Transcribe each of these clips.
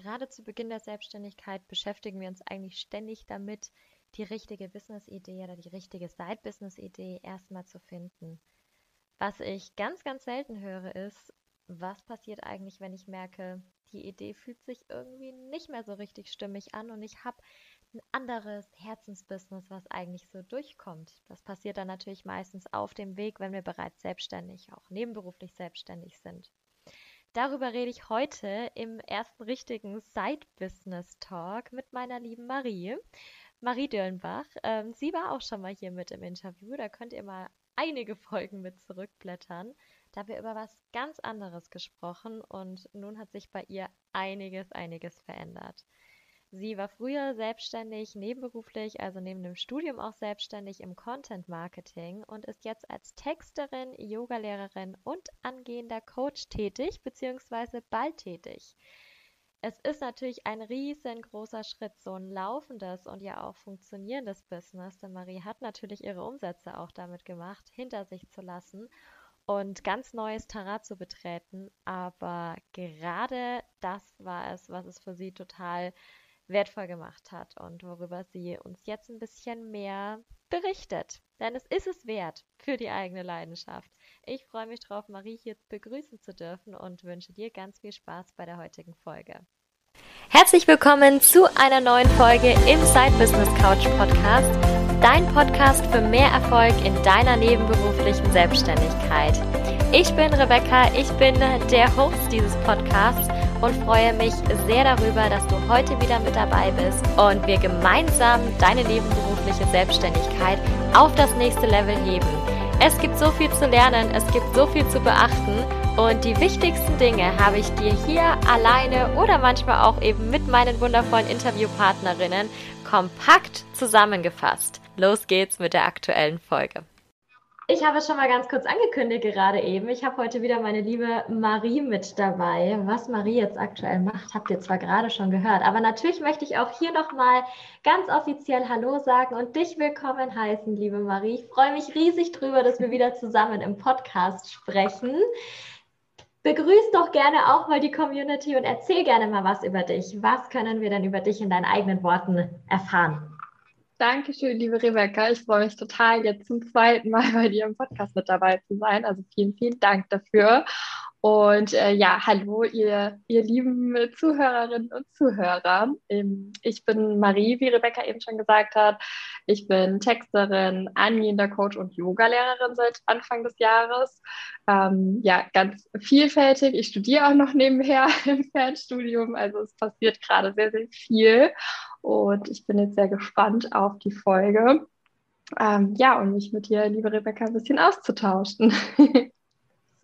gerade zu Beginn der Selbstständigkeit beschäftigen wir uns eigentlich ständig damit, die richtige Business-Idee oder die richtige Side-Business-Idee erstmal zu finden. Was ich ganz, ganz selten höre, ist, was passiert eigentlich, wenn ich merke, die Idee fühlt sich irgendwie nicht mehr so richtig stimmig an und ich habe ein anderes Herzensbusiness, was eigentlich so durchkommt. Das passiert dann natürlich meistens auf dem Weg, wenn wir bereits selbstständig, auch nebenberuflich selbstständig sind. Darüber rede ich heute im ersten richtigen Side-Business-Talk mit meiner lieben Marie. Marie Döllenbach. Ähm, sie war auch schon mal hier mit im Interview. Da könnt ihr mal einige Folgen mit zurückblättern. Da haben wir über was ganz anderes gesprochen und nun hat sich bei ihr einiges, einiges verändert. Sie war früher selbstständig, nebenberuflich, also neben dem Studium auch selbstständig im Content Marketing und ist jetzt als Texterin, Yogalehrerin und angehender Coach tätig bzw. bald tätig. Es ist natürlich ein riesengroßer Schritt, so ein laufendes und ja auch funktionierendes Business, denn Marie hat natürlich ihre Umsätze auch damit gemacht, hinter sich zu lassen und ganz neues Terrain zu betreten. Aber gerade das war es, was es für sie total wertvoll gemacht hat und worüber sie uns jetzt ein bisschen mehr berichtet. Denn es ist es wert für die eigene Leidenschaft. Ich freue mich drauf, Marie hier begrüßen zu dürfen und wünsche dir ganz viel Spaß bei der heutigen Folge. Herzlich willkommen zu einer neuen Folge im Side Business Couch Podcast, dein Podcast für mehr Erfolg in deiner nebenberuflichen Selbstständigkeit. Ich bin Rebecca, ich bin der Host dieses Podcasts und freue mich sehr darüber, dass du heute wieder mit dabei bist und wir gemeinsam deine nebenberufliche Selbstständigkeit auf das nächste Level heben. Es gibt so viel zu lernen, es gibt so viel zu beachten und die wichtigsten Dinge habe ich dir hier alleine oder manchmal auch eben mit meinen wundervollen Interviewpartnerinnen kompakt zusammengefasst. Los geht's mit der aktuellen Folge. Ich habe es schon mal ganz kurz angekündigt gerade eben. Ich habe heute wieder meine liebe Marie mit dabei. Was Marie jetzt aktuell macht, habt ihr zwar gerade schon gehört, aber natürlich möchte ich auch hier nochmal ganz offiziell Hallo sagen und dich willkommen heißen, liebe Marie. Ich freue mich riesig drüber, dass wir wieder zusammen im Podcast sprechen. Begrüß doch gerne auch mal die Community und erzähl gerne mal was über dich. Was können wir denn über dich in deinen eigenen Worten erfahren? Dankeschön, liebe Rebecca. Ich freue mich total, jetzt zum zweiten Mal bei dir im Podcast mit dabei zu sein. Also vielen, vielen Dank dafür. Und äh, ja, hallo, ihr, ihr lieben Zuhörerinnen und Zuhörer. Ähm, ich bin Marie, wie Rebecca eben schon gesagt hat. Ich bin Texterin, angehender Coach und Yogalehrerin seit Anfang des Jahres. Ähm, ja, ganz vielfältig. Ich studiere auch noch nebenher im Fernstudium. Also es passiert gerade sehr, sehr viel. Und ich bin jetzt sehr gespannt auf die Folge. Ähm, ja, und mich mit dir, liebe Rebecca, ein bisschen auszutauschen.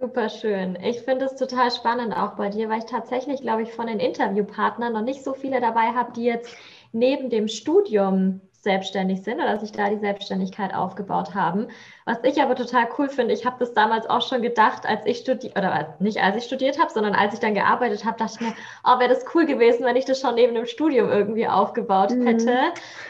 Super schön. Ich finde es total spannend auch bei dir, weil ich tatsächlich, glaube ich, von den Interviewpartnern noch nicht so viele dabei habe, die jetzt neben dem Studium selbstständig sind oder sich da die Selbstständigkeit aufgebaut haben. Was ich aber total cool finde, ich habe das damals auch schon gedacht, als ich studiert, oder nicht als ich studiert habe, sondern als ich dann gearbeitet habe, dachte ich mir, oh, wäre das cool gewesen, wenn ich das schon neben dem Studium irgendwie aufgebaut mhm. hätte.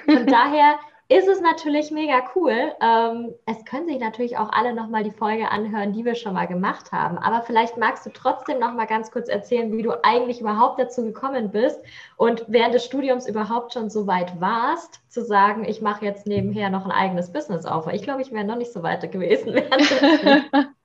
Von daher ist es natürlich mega cool. Ähm, es können sich natürlich auch alle nochmal die Folge anhören, die wir schon mal gemacht haben. Aber vielleicht magst du trotzdem nochmal ganz kurz erzählen, wie du eigentlich überhaupt dazu gekommen bist und während des Studiums überhaupt schon so weit warst, zu sagen, ich mache jetzt nebenher noch ein eigenes Business auf. Ich glaube, ich wäre noch nicht so weit gewesen.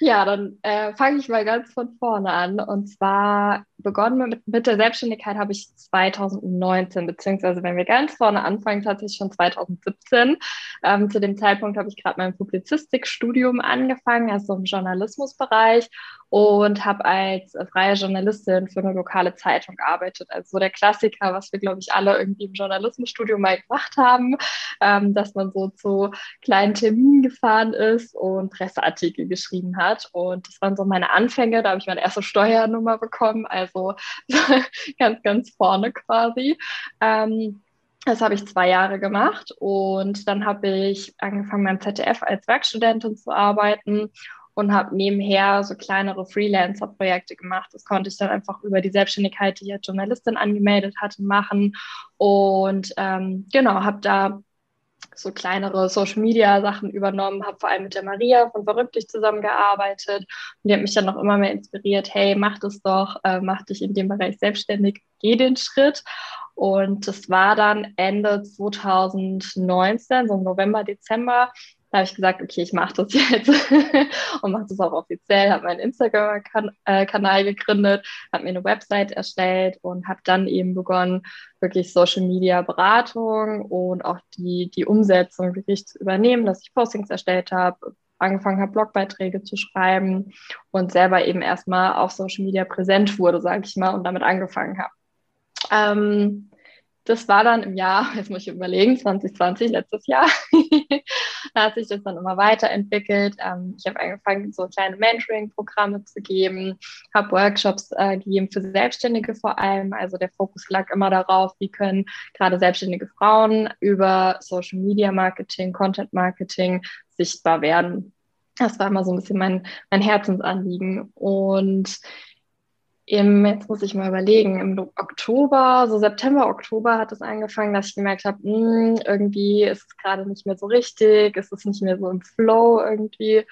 Ja, dann äh, fange ich mal ganz von vorne an. Und zwar begonnen mit, mit der Selbstständigkeit habe ich 2019, beziehungsweise wenn wir ganz vorne anfangen, tatsächlich schon 2017. Ähm, zu dem Zeitpunkt habe ich gerade mein Publizistikstudium angefangen, also im Journalismusbereich und habe als freie Journalistin für eine lokale Zeitung gearbeitet. Also so der Klassiker, was wir, glaube ich, alle irgendwie im Journalismusstudium mal gemacht haben, ähm, dass man so zu kleinen Terminen gefahren ist und Presseartikel geschrieben hat. Und das waren so meine Anfänge. Da habe ich meine erste Steuernummer bekommen, also ganz, ganz vorne quasi. Ähm, das habe ich zwei Jahre gemacht und dann habe ich angefangen beim ZDF als Werkstudentin zu arbeiten und habe nebenher so kleinere Freelancer-Projekte gemacht. Das konnte ich dann einfach über die Selbstständigkeit, die ich als Journalistin angemeldet hatte, machen. Und ähm, genau, habe da so kleinere Social Media Sachen übernommen, habe vor allem mit der Maria von Verrücktlich zusammengearbeitet und die hat mich dann noch immer mehr inspiriert, hey, mach das doch, äh, mach dich in dem Bereich selbstständig, geh den Schritt. Und das war dann Ende 2019, so November, Dezember, da habe ich gesagt, okay, ich mache das jetzt und mache das auch offiziell, habe meinen Instagram-Kanal gegründet, habe mir eine Website erstellt und habe dann eben begonnen, wirklich Social-Media-Beratung und auch die, die Umsetzung wirklich zu übernehmen, dass ich Postings erstellt habe, angefangen habe, Blogbeiträge zu schreiben und selber eben erstmal auf Social Media präsent wurde, sage ich mal, und damit angefangen habe. Ähm, das war dann im Jahr, jetzt muss ich überlegen, 2020, letztes Jahr. da hat sich das dann immer weiterentwickelt. Ähm, ich habe angefangen, so kleine Mentoring-Programme zu geben, habe Workshops äh, gegeben für Selbstständige vor allem. Also der Fokus lag immer darauf, wie können gerade selbstständige Frauen über Social Media Marketing, Content Marketing sichtbar werden. Das war immer so ein bisschen mein, mein Herzensanliegen. Und im, jetzt muss ich mal überlegen, im Oktober, so September, Oktober hat es angefangen, dass ich gemerkt habe, hm, irgendwie ist es gerade nicht mehr so richtig, ist es nicht mehr so im Flow irgendwie.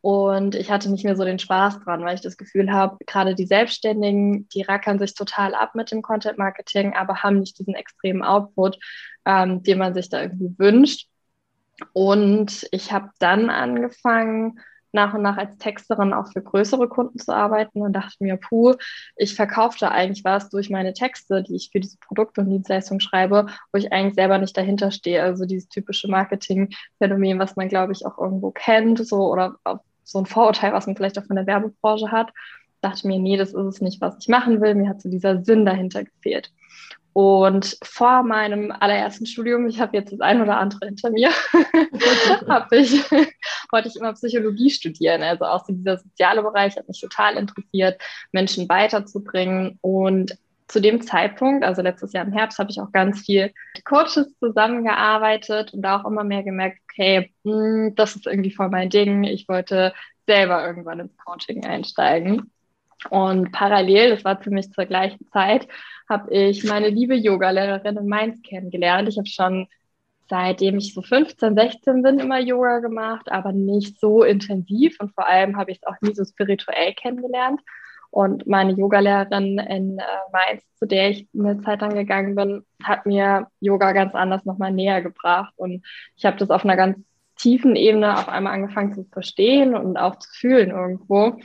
Und ich hatte nicht mehr so den Spaß dran, weil ich das Gefühl habe, gerade die Selbstständigen, die rackern sich total ab mit dem Content Marketing, aber haben nicht diesen extremen Output, ähm, den man sich da irgendwie wünscht. Und ich habe dann angefangen, nach und nach als Texterin auch für größere Kunden zu arbeiten und dachte mir, puh, ich verkaufe da eigentlich was durch meine Texte, die ich für diese Produkte und Dienstleistungen schreibe, wo ich eigentlich selber nicht dahinter stehe. Also dieses typische Marketing-Phänomen, was man, glaube ich, auch irgendwo kennt, so oder so ein Vorurteil, was man vielleicht auch von der Werbebranche hat. Dachte mir, nee, das ist es nicht, was ich machen will. Mir hat so dieser Sinn dahinter gefehlt. Und vor meinem allerersten Studium, ich habe jetzt das ein oder andere hinter mir, ich, wollte ich immer Psychologie studieren. Also auch so dieser soziale Bereich hat mich total interessiert, Menschen weiterzubringen. Und zu dem Zeitpunkt, also letztes Jahr im Herbst, habe ich auch ganz viel mit Coaches zusammengearbeitet und da auch immer mehr gemerkt, okay, mh, hm, das ist irgendwie voll mein Ding. Ich wollte selber irgendwann ins Coaching einsteigen. Und parallel, das war ziemlich zur gleichen Zeit, habe ich meine liebe Yogalehrerin in Mainz kennengelernt. Ich habe schon seitdem ich so 15, 16 bin immer Yoga gemacht, aber nicht so intensiv und vor allem habe ich es auch nie so spirituell kennengelernt. Und meine Yogalehrerin in äh, Mainz, zu der ich eine Zeit lang gegangen bin, hat mir Yoga ganz anders nochmal näher gebracht. Und ich habe das auf einer ganz tiefen Ebene auf einmal angefangen zu verstehen und auch zu fühlen irgendwo.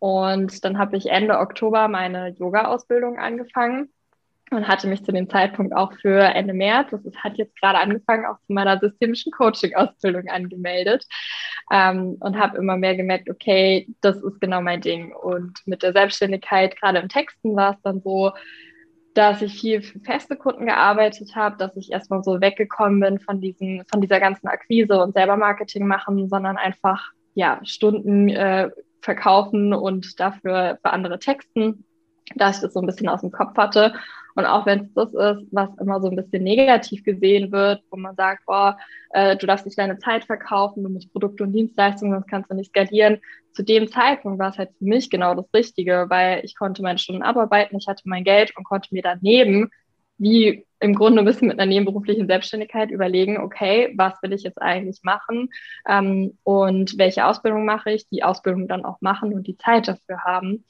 Und dann habe ich Ende Oktober meine Yoga-Ausbildung angefangen und hatte mich zu dem Zeitpunkt auch für Ende März, das hat jetzt gerade angefangen, auch zu meiner systemischen Coaching-Ausbildung angemeldet ähm, und habe immer mehr gemerkt, okay, das ist genau mein Ding. Und mit der Selbstständigkeit, gerade im Texten, war es dann so, dass ich viel für feste Kunden gearbeitet habe, dass ich erstmal so weggekommen bin von diesen, von dieser ganzen Akquise und selber Marketing machen, sondern einfach ja Stunden äh, verkaufen und dafür für andere texten, dass ich das so ein bisschen aus dem Kopf hatte. Und auch wenn es das ist, was immer so ein bisschen negativ gesehen wird, wo man sagt, boah, äh, du darfst nicht deine Zeit verkaufen, du musst Produkte und Dienstleistungen, sonst kannst du nicht skalieren. Zu dem Zeitpunkt war es halt für mich genau das Richtige, weil ich konnte meine Stunden abarbeiten, ich hatte mein Geld und konnte mir daneben wie im Grunde bisschen mit einer nebenberuflichen Selbstständigkeit überlegen, okay, was will ich jetzt eigentlich machen ähm, und welche Ausbildung mache ich, die Ausbildung dann auch machen und die Zeit dafür haben.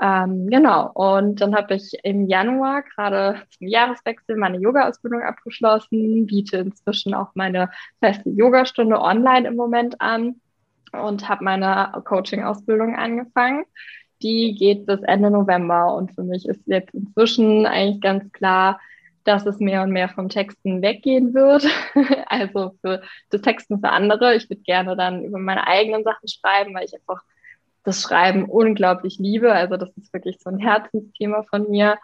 Ähm, genau, und dann habe ich im Januar gerade zum Jahreswechsel meine Yoga-Ausbildung abgeschlossen, biete inzwischen auch meine feste Yogastunde online im Moment an und habe meine Coaching-Ausbildung angefangen die geht bis Ende November. Und für mich ist jetzt inzwischen eigentlich ganz klar, dass es mehr und mehr vom Texten weggehen wird. also für das Texten für andere. Ich würde gerne dann über meine eigenen Sachen schreiben, weil ich einfach das Schreiben unglaublich liebe. Also das ist wirklich so ein Herzensthema von mir.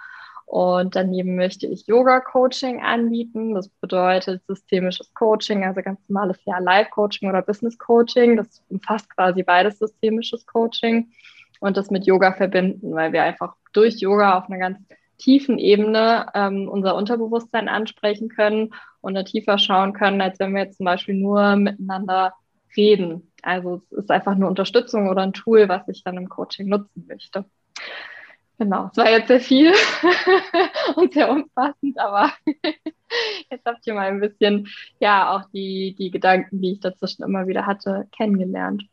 Und daneben möchte ich Yoga-Coaching anbieten. Das bedeutet systemisches Coaching, also ganz normales ja Live-Coaching oder Business-Coaching. Das umfasst quasi beides systemisches Coaching und das mit Yoga verbinden, weil wir einfach durch Yoga auf einer ganz tiefen Ebene ähm, unser Unterbewusstsein ansprechen können und da tiefer schauen können, als wenn wir jetzt zum Beispiel nur miteinander reden. Also es ist einfach eine Unterstützung oder ein Tool, was ich dann im Coaching nutzen möchte. Genau, es war jetzt sehr viel und sehr umfassend, aber Jetzt habt ihr mal ein bisschen, ja, auch die, die Gedanken, die ich dazwischen immer wieder hatte, kennengelernt.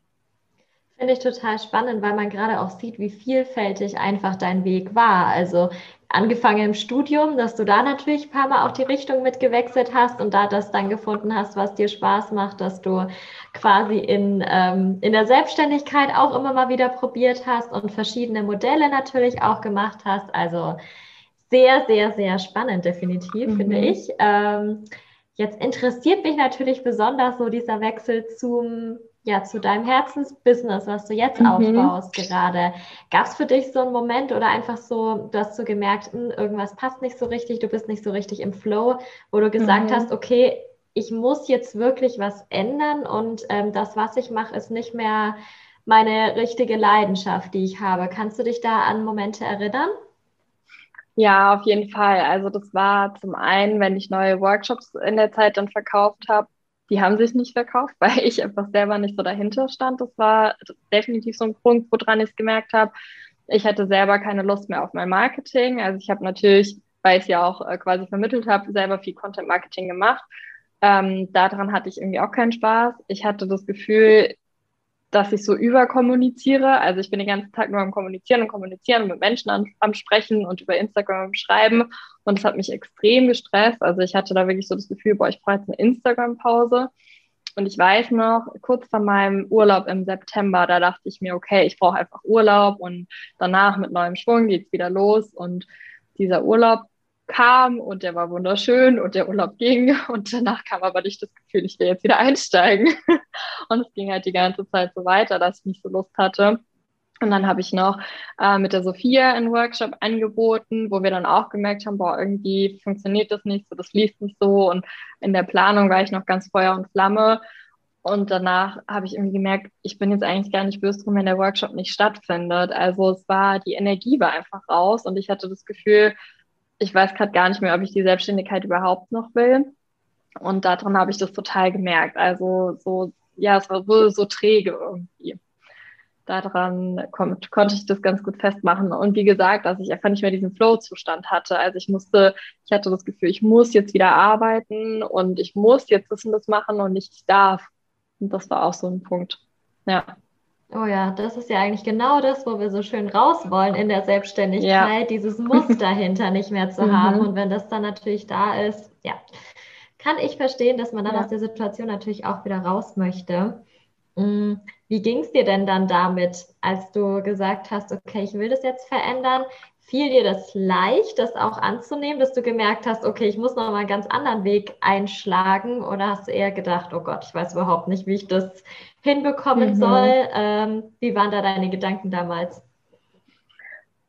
Finde ich total spannend, weil man gerade auch sieht, wie vielfältig einfach dein Weg war. Also angefangen im Studium, dass du da natürlich ein paar Mal auch die Richtung mitgewechselt hast und da das dann gefunden hast, was dir Spaß macht, dass du quasi in, ähm, in der Selbstständigkeit auch immer mal wieder probiert hast und verschiedene Modelle natürlich auch gemacht hast. Also sehr, sehr, sehr spannend, definitiv, mhm. finde ich. Ähm, jetzt interessiert mich natürlich besonders so dieser Wechsel zum ja, zu deinem Herzensbusiness, was du jetzt mhm. aufbaust gerade. Gab es für dich so einen Moment oder einfach so, du hast so gemerkt, mh, hm, irgendwas passt nicht so richtig, du bist nicht so richtig im Flow, wo du gesagt mhm. hast, okay, ich muss jetzt wirklich was ändern und ähm, das, was ich mache, ist nicht mehr meine richtige Leidenschaft, die ich habe. Kannst du dich da an Momente erinnern? Ja, auf jeden Fall. Also das war zum einen, wenn ich neue Workshops in der Zeit dann verkauft habe, die haben sich nicht verkauft, weil ich einfach selber nicht so dahinter stand. Das war definitiv so ein Punkt, woran ich es gemerkt habe. Ich hatte selber keine Lust mehr auf mein Marketing. Also ich habe natürlich, weil ich ja auch äh, quasi vermittelt habe, selber viel Content Marketing gemacht. Ähm, daran hatte ich irgendwie auch keinen Spaß. Ich hatte das Gefühl, dass ich so überkommuniziere. Also ich bin den ganzen Tag nur am Kommunizieren und Kommunizieren und mit Menschen am, am Sprechen und über Instagram schreiben. Und es hat mich extrem gestresst. Also ich hatte da wirklich so das Gefühl, boah, ich brauche jetzt eine Instagram-Pause. Und ich weiß noch, kurz vor meinem Urlaub im September, da dachte ich mir, okay, ich brauche einfach Urlaub und danach mit neuem Schwung geht's wieder los. Und dieser Urlaub kam und der war wunderschön und der Urlaub ging und danach kam aber nicht das Gefühl, ich will jetzt wieder einsteigen. Und es ging halt die ganze Zeit so weiter, dass ich nicht so Lust hatte. Und dann habe ich noch äh, mit der Sophia einen Workshop angeboten, wo wir dann auch gemerkt haben, boah, irgendwie funktioniert das nicht so, das lief nicht so. Und in der Planung war ich noch ganz Feuer und Flamme. Und danach habe ich irgendwie gemerkt, ich bin jetzt eigentlich gar nicht böse drum, wenn der Workshop nicht stattfindet. Also es war, die Energie war einfach raus und ich hatte das Gefühl, ich weiß gerade gar nicht mehr, ob ich die Selbstständigkeit überhaupt noch will. Und daran habe ich das total gemerkt. Also so, ja, es war so, träge irgendwie. Daran kommt, konnte ich das ganz gut festmachen. Und wie gesagt, dass ich einfach nicht mehr diesen Flow-Zustand hatte. Also ich musste, ich hatte das Gefühl, ich muss jetzt wieder arbeiten und ich muss jetzt das und das machen und nicht darf. Und das war auch so ein Punkt. Ja. Oh ja, das ist ja eigentlich genau das, wo wir so schön raus wollen in der Selbstständigkeit, ja. dieses Muster dahinter nicht mehr zu mhm. haben. Und wenn das dann natürlich da ist, ja, kann ich verstehen, dass man dann ja. aus der Situation natürlich auch wieder raus möchte. Mm, wie ging es dir denn dann damit, als du gesagt hast, okay, ich will das jetzt verändern? Fiel dir das leicht, das auch anzunehmen, dass du gemerkt hast, okay, ich muss noch mal einen ganz anderen Weg einschlagen? Oder hast du eher gedacht, oh Gott, ich weiß überhaupt nicht, wie ich das hinbekommen mhm. soll? Ähm, wie waren da deine Gedanken damals?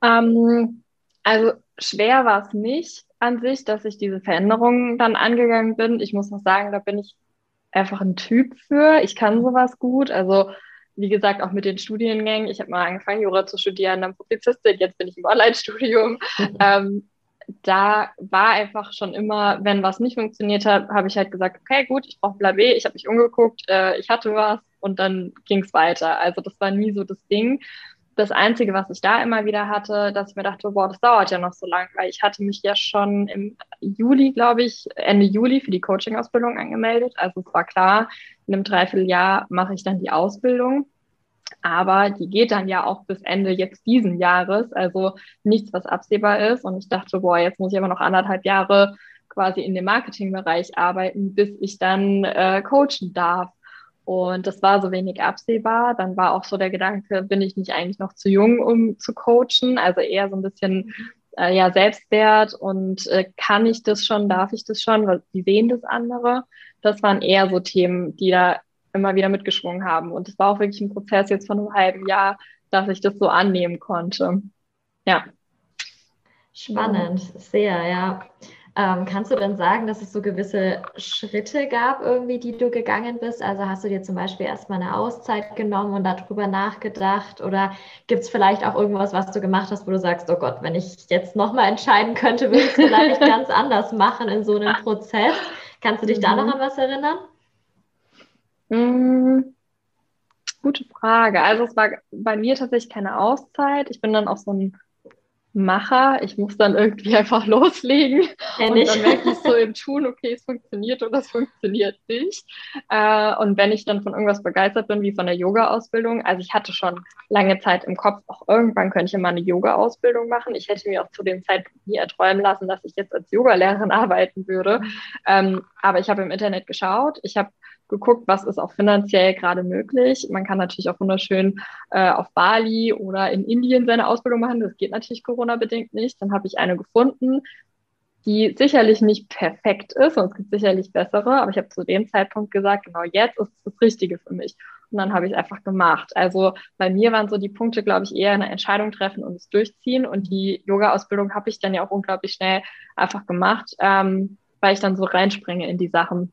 Ähm, also schwer war es nicht an sich, dass ich diese Veränderungen dann angegangen bin. Ich muss noch sagen, da bin ich einfach ein Typ für. Ich kann sowas gut. Also wie gesagt, auch mit den Studiengängen. Ich habe mal angefangen, Jura zu studieren, dann Publizistik, jetzt bin ich im Online-Studium. Ähm, da war einfach schon immer, wenn was nicht funktioniert hat, habe ich halt gesagt, okay, gut, ich brauche Plan B, ich habe mich umgeguckt, äh, ich hatte was und dann ging es weiter. Also das war nie so das Ding das Einzige, was ich da immer wieder hatte, dass ich mir dachte, boah, das dauert ja noch so lang, weil ich hatte mich ja schon im Juli, glaube ich, Ende Juli für die Coaching-Ausbildung angemeldet. Also es war klar, in einem Dreivierteljahr mache ich dann die Ausbildung. Aber die geht dann ja auch bis Ende jetzt diesen Jahres, also nichts, was absehbar ist. Und ich dachte, boah, jetzt muss ich aber noch anderthalb Jahre quasi in dem Marketingbereich arbeiten, bis ich dann äh, coachen darf. Und das war so wenig absehbar. Dann war auch so der Gedanke, bin ich nicht eigentlich noch zu jung, um zu coachen? Also eher so ein bisschen äh, ja, Selbstwert und äh, kann ich das schon, darf ich das schon? Wie sehen das andere? Das waren eher so Themen, die da immer wieder mitgeschwungen haben. Und es war auch wirklich ein Prozess jetzt von einem halben Jahr, dass ich das so annehmen konnte. Ja. Spannend, sehr, ja. Ähm, kannst du denn sagen, dass es so gewisse Schritte gab, irgendwie, die du gegangen bist? Also hast du dir zum Beispiel erstmal eine Auszeit genommen und darüber nachgedacht? Oder gibt es vielleicht auch irgendwas, was du gemacht hast, wo du sagst, oh Gott, wenn ich jetzt nochmal entscheiden könnte, würde ich es vielleicht ganz anders machen in so einem Prozess? Kannst du dich mhm. da noch mhm. an was erinnern? Mhm. Gute Frage. Also es war bei mir tatsächlich keine Auszeit. Ich bin dann auf so ein Macher. Ich muss dann irgendwie einfach loslegen Kenn und ich. dann merke ich so im Tun, okay, es funktioniert oder es funktioniert nicht. Äh, und wenn ich dann von irgendwas begeistert bin, wie von der Yoga-Ausbildung, also ich hatte schon lange Zeit im Kopf, auch irgendwann könnte ich mal eine Yoga-Ausbildung machen. Ich hätte mir auch zu dem Zeitpunkt nie erträumen lassen, dass ich jetzt als Yogalehrerin arbeiten würde. Ähm, aber ich habe im Internet geschaut, ich habe geguckt, was ist auch finanziell gerade möglich. Man kann natürlich auch wunderschön äh, auf Bali oder in Indien seine Ausbildung machen. Das geht natürlich Corona-bedingt nicht. Dann habe ich eine gefunden, die sicherlich nicht perfekt ist und es gibt sicherlich bessere, aber ich habe zu dem Zeitpunkt gesagt, genau jetzt ist es das Richtige für mich. Und dann habe ich es einfach gemacht. Also bei mir waren so die Punkte, glaube ich, eher eine Entscheidung treffen und es durchziehen. Und die Yoga-Ausbildung habe ich dann ja auch unglaublich schnell einfach gemacht, ähm, weil ich dann so reinspringe in die Sachen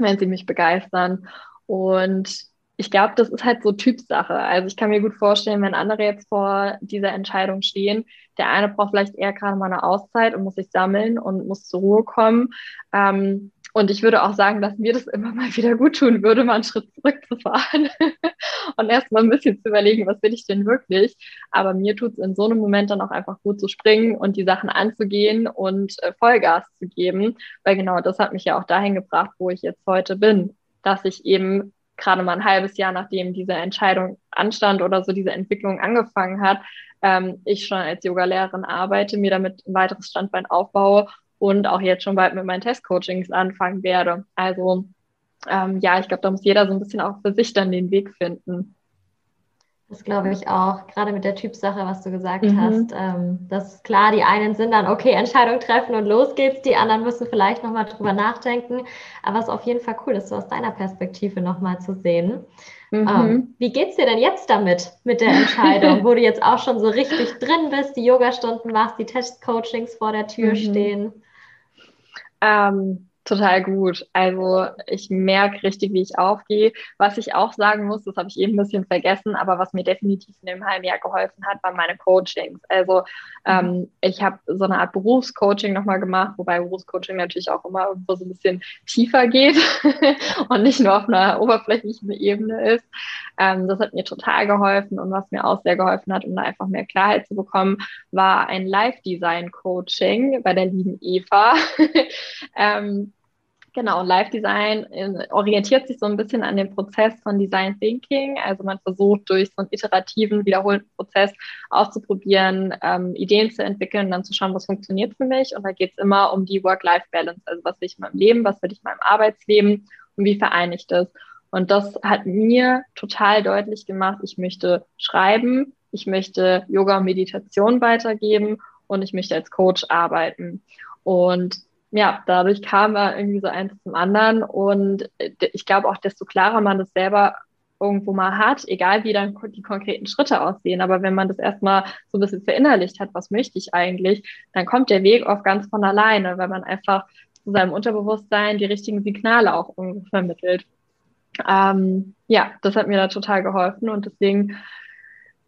wenn sie mich begeistern. Und ich glaube, das ist halt so Typsache. Also ich kann mir gut vorstellen, wenn andere jetzt vor dieser Entscheidung stehen, der eine braucht vielleicht eher gerade mal eine Auszeit und muss sich sammeln und muss zur Ruhe kommen. Ähm, und ich würde auch sagen, dass mir das immer mal wieder gut tun würde, mal einen Schritt zurückzufahren und erstmal ein bisschen zu überlegen, was will ich denn wirklich. Aber mir tut es in so einem Moment dann auch einfach gut zu springen und die Sachen anzugehen und äh, Vollgas zu geben. Weil genau das hat mich ja auch dahin gebracht, wo ich jetzt heute bin, dass ich eben gerade mal ein halbes Jahr nachdem diese Entscheidung anstand oder so diese Entwicklung angefangen hat, ähm, ich schon als Yogalehrerin arbeite, mir damit ein weiteres Standbein aufbaue und auch jetzt schon bald mit meinen Testcoachings anfangen werde. Also ähm, ja, ich glaube, da muss jeder so ein bisschen auch für sich dann den Weg finden. Das glaube ich auch, gerade mit der Typsache, was du gesagt mhm. hast. Ähm, das ist klar, die einen sind dann, okay, Entscheidung treffen und los geht's. Die anderen müssen vielleicht nochmal drüber nachdenken. Aber es ist auf jeden Fall cool, das so aus deiner Perspektive nochmal zu sehen. Mhm. Ähm, wie geht's dir denn jetzt damit, mit der Entscheidung, wo du jetzt auch schon so richtig drin bist, die Yogastunden machst, die Testcoachings vor der Tür mhm. stehen? Ähm, total gut. Also ich merke richtig, wie ich aufgehe. Was ich auch sagen muss, das habe ich eben ein bisschen vergessen, aber was mir definitiv in dem halben Jahr geholfen hat, waren meine Coachings. Also ähm, mhm. ich habe so eine Art Berufscoaching nochmal gemacht, wobei Berufscoaching natürlich auch immer irgendwo so ein bisschen tiefer geht und nicht nur auf einer oberflächlichen Ebene ist. Ähm, das hat mir total geholfen und was mir auch sehr geholfen hat, um da einfach mehr Klarheit zu bekommen, war ein Live-Design-Coaching bei der lieben Eva. ähm, Genau, Live Design äh, orientiert sich so ein bisschen an dem Prozess von Design Thinking. Also man versucht durch so einen iterativen, wiederholten Prozess auszuprobieren, ähm, Ideen zu entwickeln, dann zu schauen, was funktioniert für mich. Und da geht es immer um die Work-Life-Balance, also was will ich in meinem Leben, was will ich in meinem Arbeitsleben und wie vereine ich das. Und das hat mir total deutlich gemacht, ich möchte schreiben, ich möchte Yoga und Meditation weitergeben und ich möchte als Coach arbeiten. Und ja, dadurch kam er irgendwie so eins zum anderen. Und äh, ich glaube auch, desto klarer man das selber irgendwo mal hat, egal wie dann die konkreten Schritte aussehen, aber wenn man das erstmal so ein bisschen verinnerlicht hat, was möchte ich eigentlich, dann kommt der Weg oft ganz von alleine, weil man einfach zu seinem Unterbewusstsein die richtigen Signale auch irgendwo vermittelt. Ähm, ja, das hat mir da total geholfen und deswegen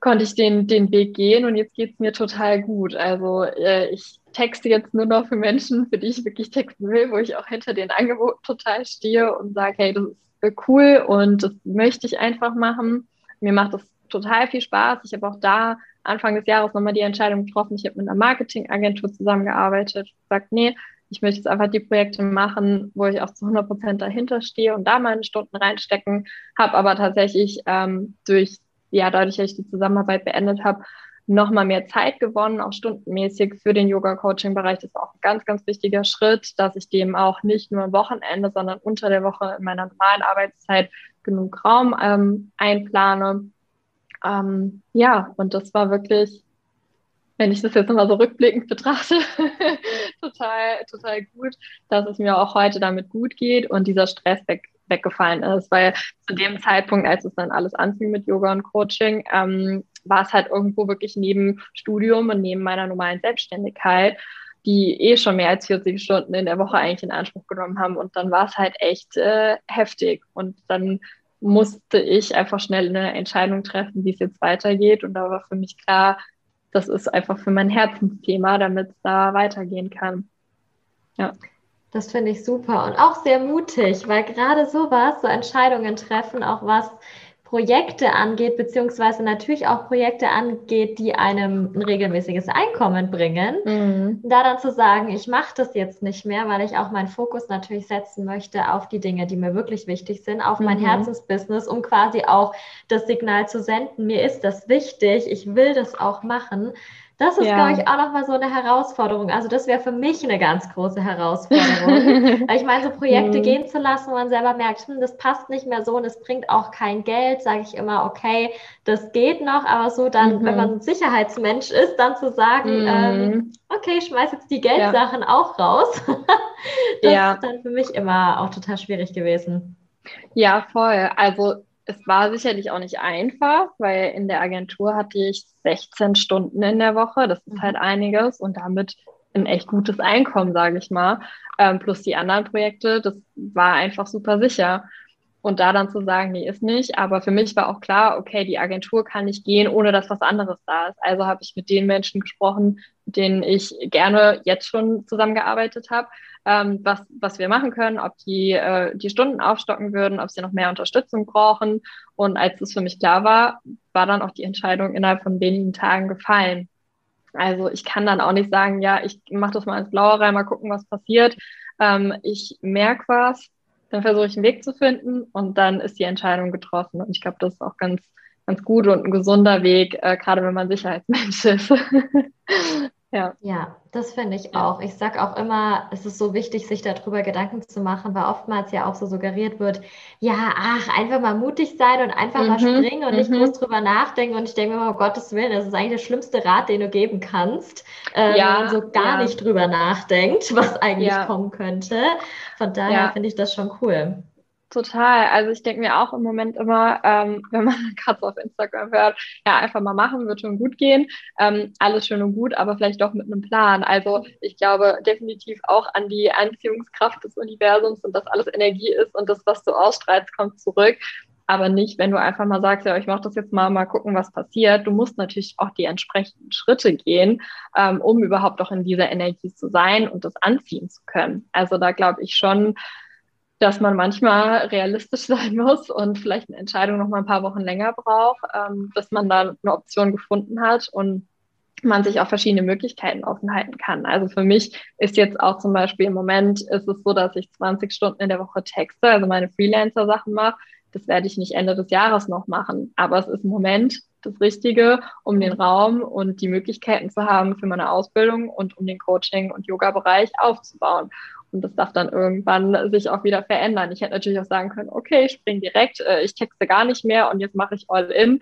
konnte ich den, den Weg gehen und jetzt geht es mir total gut. Also äh, ich texte jetzt nur noch für Menschen, für die ich wirklich texten will, wo ich auch hinter den Angeboten total stehe und sage, hey, das ist cool und das möchte ich einfach machen. Mir macht das total viel Spaß. Ich habe auch da Anfang des Jahres nochmal die Entscheidung getroffen. Ich habe mit einer Marketingagentur zusammengearbeitet, gesagt, nee, ich möchte jetzt einfach die Projekte machen, wo ich auch zu 100 Prozent dahinter stehe und da meine Stunden reinstecken, habe aber tatsächlich ähm, durch ja, dadurch, dass ich die Zusammenarbeit beendet habe, nochmal mehr Zeit gewonnen, auch stundenmäßig für den Yoga-Coaching-Bereich. Das ist auch ein ganz, ganz wichtiger Schritt, dass ich dem auch nicht nur am Wochenende, sondern unter der Woche in meiner normalen Arbeitszeit genug Raum ähm, einplane. Ähm, ja, und das war wirklich, wenn ich das jetzt nochmal so rückblickend betrachte, total, total gut, dass es mir auch heute damit gut geht und dieser Stress weg, weggefallen ist, weil zu dem Zeitpunkt, als es dann alles anfing mit Yoga und Coaching, ähm, war es halt irgendwo wirklich neben Studium und neben meiner normalen Selbstständigkeit, die eh schon mehr als 40 Stunden in der Woche eigentlich in Anspruch genommen haben. Und dann war es halt echt äh, heftig. Und dann musste ich einfach schnell eine Entscheidung treffen, wie es jetzt weitergeht. Und da war für mich klar, das ist einfach für mein Herzensthema, damit es da weitergehen kann. Ja. Das finde ich super und auch sehr mutig, weil gerade sowas, so Entscheidungen treffen, auch was Projekte angeht, beziehungsweise natürlich auch Projekte angeht, die einem ein regelmäßiges Einkommen bringen, mhm. da dann zu sagen, ich mache das jetzt nicht mehr, weil ich auch meinen Fokus natürlich setzen möchte auf die Dinge, die mir wirklich wichtig sind, auf mein mhm. Herzensbusiness, um quasi auch das Signal zu senden, mir ist das wichtig, ich will das auch machen. Das ist, ja. glaube ich, auch nochmal so eine Herausforderung. Also das wäre für mich eine ganz große Herausforderung. Ich meine, so Projekte mhm. gehen zu lassen, wo man selber merkt, hm, das passt nicht mehr so und es bringt auch kein Geld, sage ich immer, okay, das geht noch, aber so dann, mhm. wenn man ein Sicherheitsmensch ist, dann zu sagen, mhm. ähm, okay, ich schmeiß jetzt die Geldsachen ja. auch raus. das ja. ist dann für mich immer auch total schwierig gewesen. Ja, voll. Also es war sicherlich auch nicht einfach, weil in der Agentur hatte ich 16 Stunden in der Woche. Das ist halt mhm. einiges und damit ein echt gutes Einkommen, sage ich mal. Ähm, plus die anderen Projekte, das war einfach super sicher. Und da dann zu sagen, nee, ist nicht. Aber für mich war auch klar, okay, die Agentur kann nicht gehen, ohne dass was anderes da ist. Also habe ich mit den Menschen gesprochen, mit denen ich gerne jetzt schon zusammengearbeitet habe, ähm, was, was wir machen können, ob die äh, die Stunden aufstocken würden, ob sie noch mehr Unterstützung brauchen. Und als es für mich klar war, war dann auch die Entscheidung innerhalb von wenigen Tagen gefallen. Also ich kann dann auch nicht sagen, ja, ich mache das mal ins Blaue rein, mal gucken, was passiert. Ähm, ich merke was, dann versuche ich einen Weg zu finden und dann ist die Entscheidung getroffen. Und ich glaube, das ist auch ganz, ganz gut und ein gesunder Weg, äh, gerade wenn man Sicherheitsmensch ist. Ja. ja, das finde ich auch. Ich sage auch immer, es ist so wichtig, sich darüber Gedanken zu machen, weil oftmals ja auch so suggeriert wird, ja, ach, einfach mal mutig sein und einfach mhm, mal springen und nicht mhm. groß drüber nachdenken. Und ich denke mir, um Gottes Willen, das ist eigentlich der schlimmste Rat, den du geben kannst, äh, ja, wenn man so gar ja. nicht drüber nachdenkt, was eigentlich ja. kommen könnte. Von daher finde ich das schon cool. Total. Also ich denke mir auch im Moment immer, ähm, wenn man gerade auf Instagram hört, ja, einfach mal machen, wird schon gut gehen. Ähm, alles schön und gut, aber vielleicht doch mit einem Plan. Also ich glaube definitiv auch an die Anziehungskraft des Universums und dass alles Energie ist und das, was du ausstrahlst, kommt zurück. Aber nicht, wenn du einfach mal sagst, ja, ich mache das jetzt mal, mal gucken, was passiert. Du musst natürlich auch die entsprechenden Schritte gehen, ähm, um überhaupt auch in dieser Energie zu sein und das anziehen zu können. Also da glaube ich schon, dass man manchmal realistisch sein muss und vielleicht eine Entscheidung noch mal ein paar Wochen länger braucht, ähm, bis man da eine Option gefunden hat und man sich auch verschiedene Möglichkeiten offen halten kann. Also für mich ist jetzt auch zum Beispiel im Moment ist es so, dass ich 20 Stunden in der Woche texte, also meine Freelancer-Sachen mache. Das werde ich nicht Ende des Jahres noch machen. Aber es ist im Moment das Richtige, um den Raum und die Möglichkeiten zu haben für meine Ausbildung und um den Coaching- und Yoga-Bereich aufzubauen. Und das darf dann irgendwann sich auch wieder verändern. Ich hätte natürlich auch sagen können, okay, ich springe direkt, äh, ich texte gar nicht mehr und jetzt mache ich all in.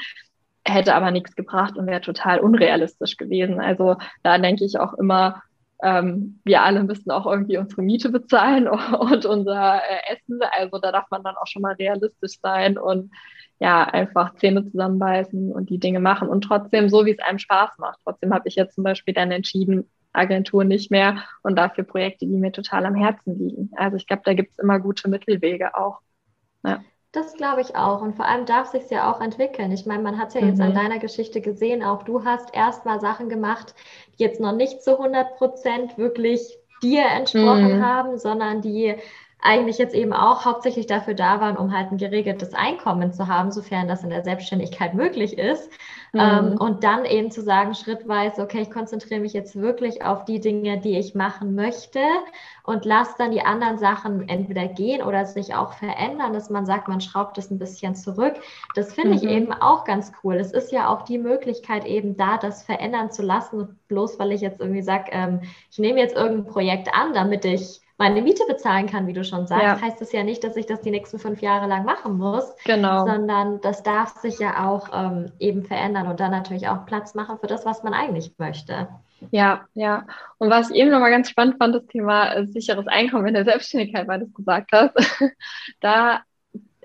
Hätte aber nichts gebracht und wäre total unrealistisch gewesen. Also da denke ich auch immer, ähm, wir alle müssen auch irgendwie unsere Miete bezahlen und unser äh, Essen. Also da darf man dann auch schon mal realistisch sein und ja, einfach Zähne zusammenbeißen und die Dinge machen und trotzdem so, wie es einem Spaß macht. Trotzdem habe ich jetzt zum Beispiel dann entschieden, Agentur nicht mehr und dafür Projekte, die mir total am Herzen liegen. Also ich glaube, da gibt es immer gute Mittelwege auch. Ja. Das glaube ich auch. Und vor allem darf sich ja auch entwickeln. Ich meine, man hat es ja mhm. jetzt an deiner Geschichte gesehen. Auch du hast erstmal Sachen gemacht, die jetzt noch nicht zu 100 Prozent wirklich dir entsprochen mhm. haben, sondern die eigentlich jetzt eben auch hauptsächlich dafür da waren, um halt ein geregeltes Einkommen zu haben, sofern das in der Selbstständigkeit möglich ist. Mhm. Ähm, und dann eben zu sagen, schrittweise, okay, ich konzentriere mich jetzt wirklich auf die Dinge, die ich machen möchte und lasse dann die anderen Sachen entweder gehen oder sich auch verändern, dass man sagt, man schraubt es ein bisschen zurück. Das finde mhm. ich eben auch ganz cool. Es ist ja auch die Möglichkeit eben da, das verändern zu lassen, bloß weil ich jetzt irgendwie sage, ähm, ich nehme jetzt irgendein Projekt an, damit ich meine Miete bezahlen kann, wie du schon sagst, ja. heißt das ja nicht, dass ich das die nächsten fünf Jahre lang machen muss, genau. sondern das darf sich ja auch ähm, eben verändern und dann natürlich auch Platz machen für das, was man eigentlich möchte. Ja, ja. Und was ich eben nochmal ganz spannend fand, das Thema äh, sicheres Einkommen in der Selbstständigkeit, weil du es gesagt hast, da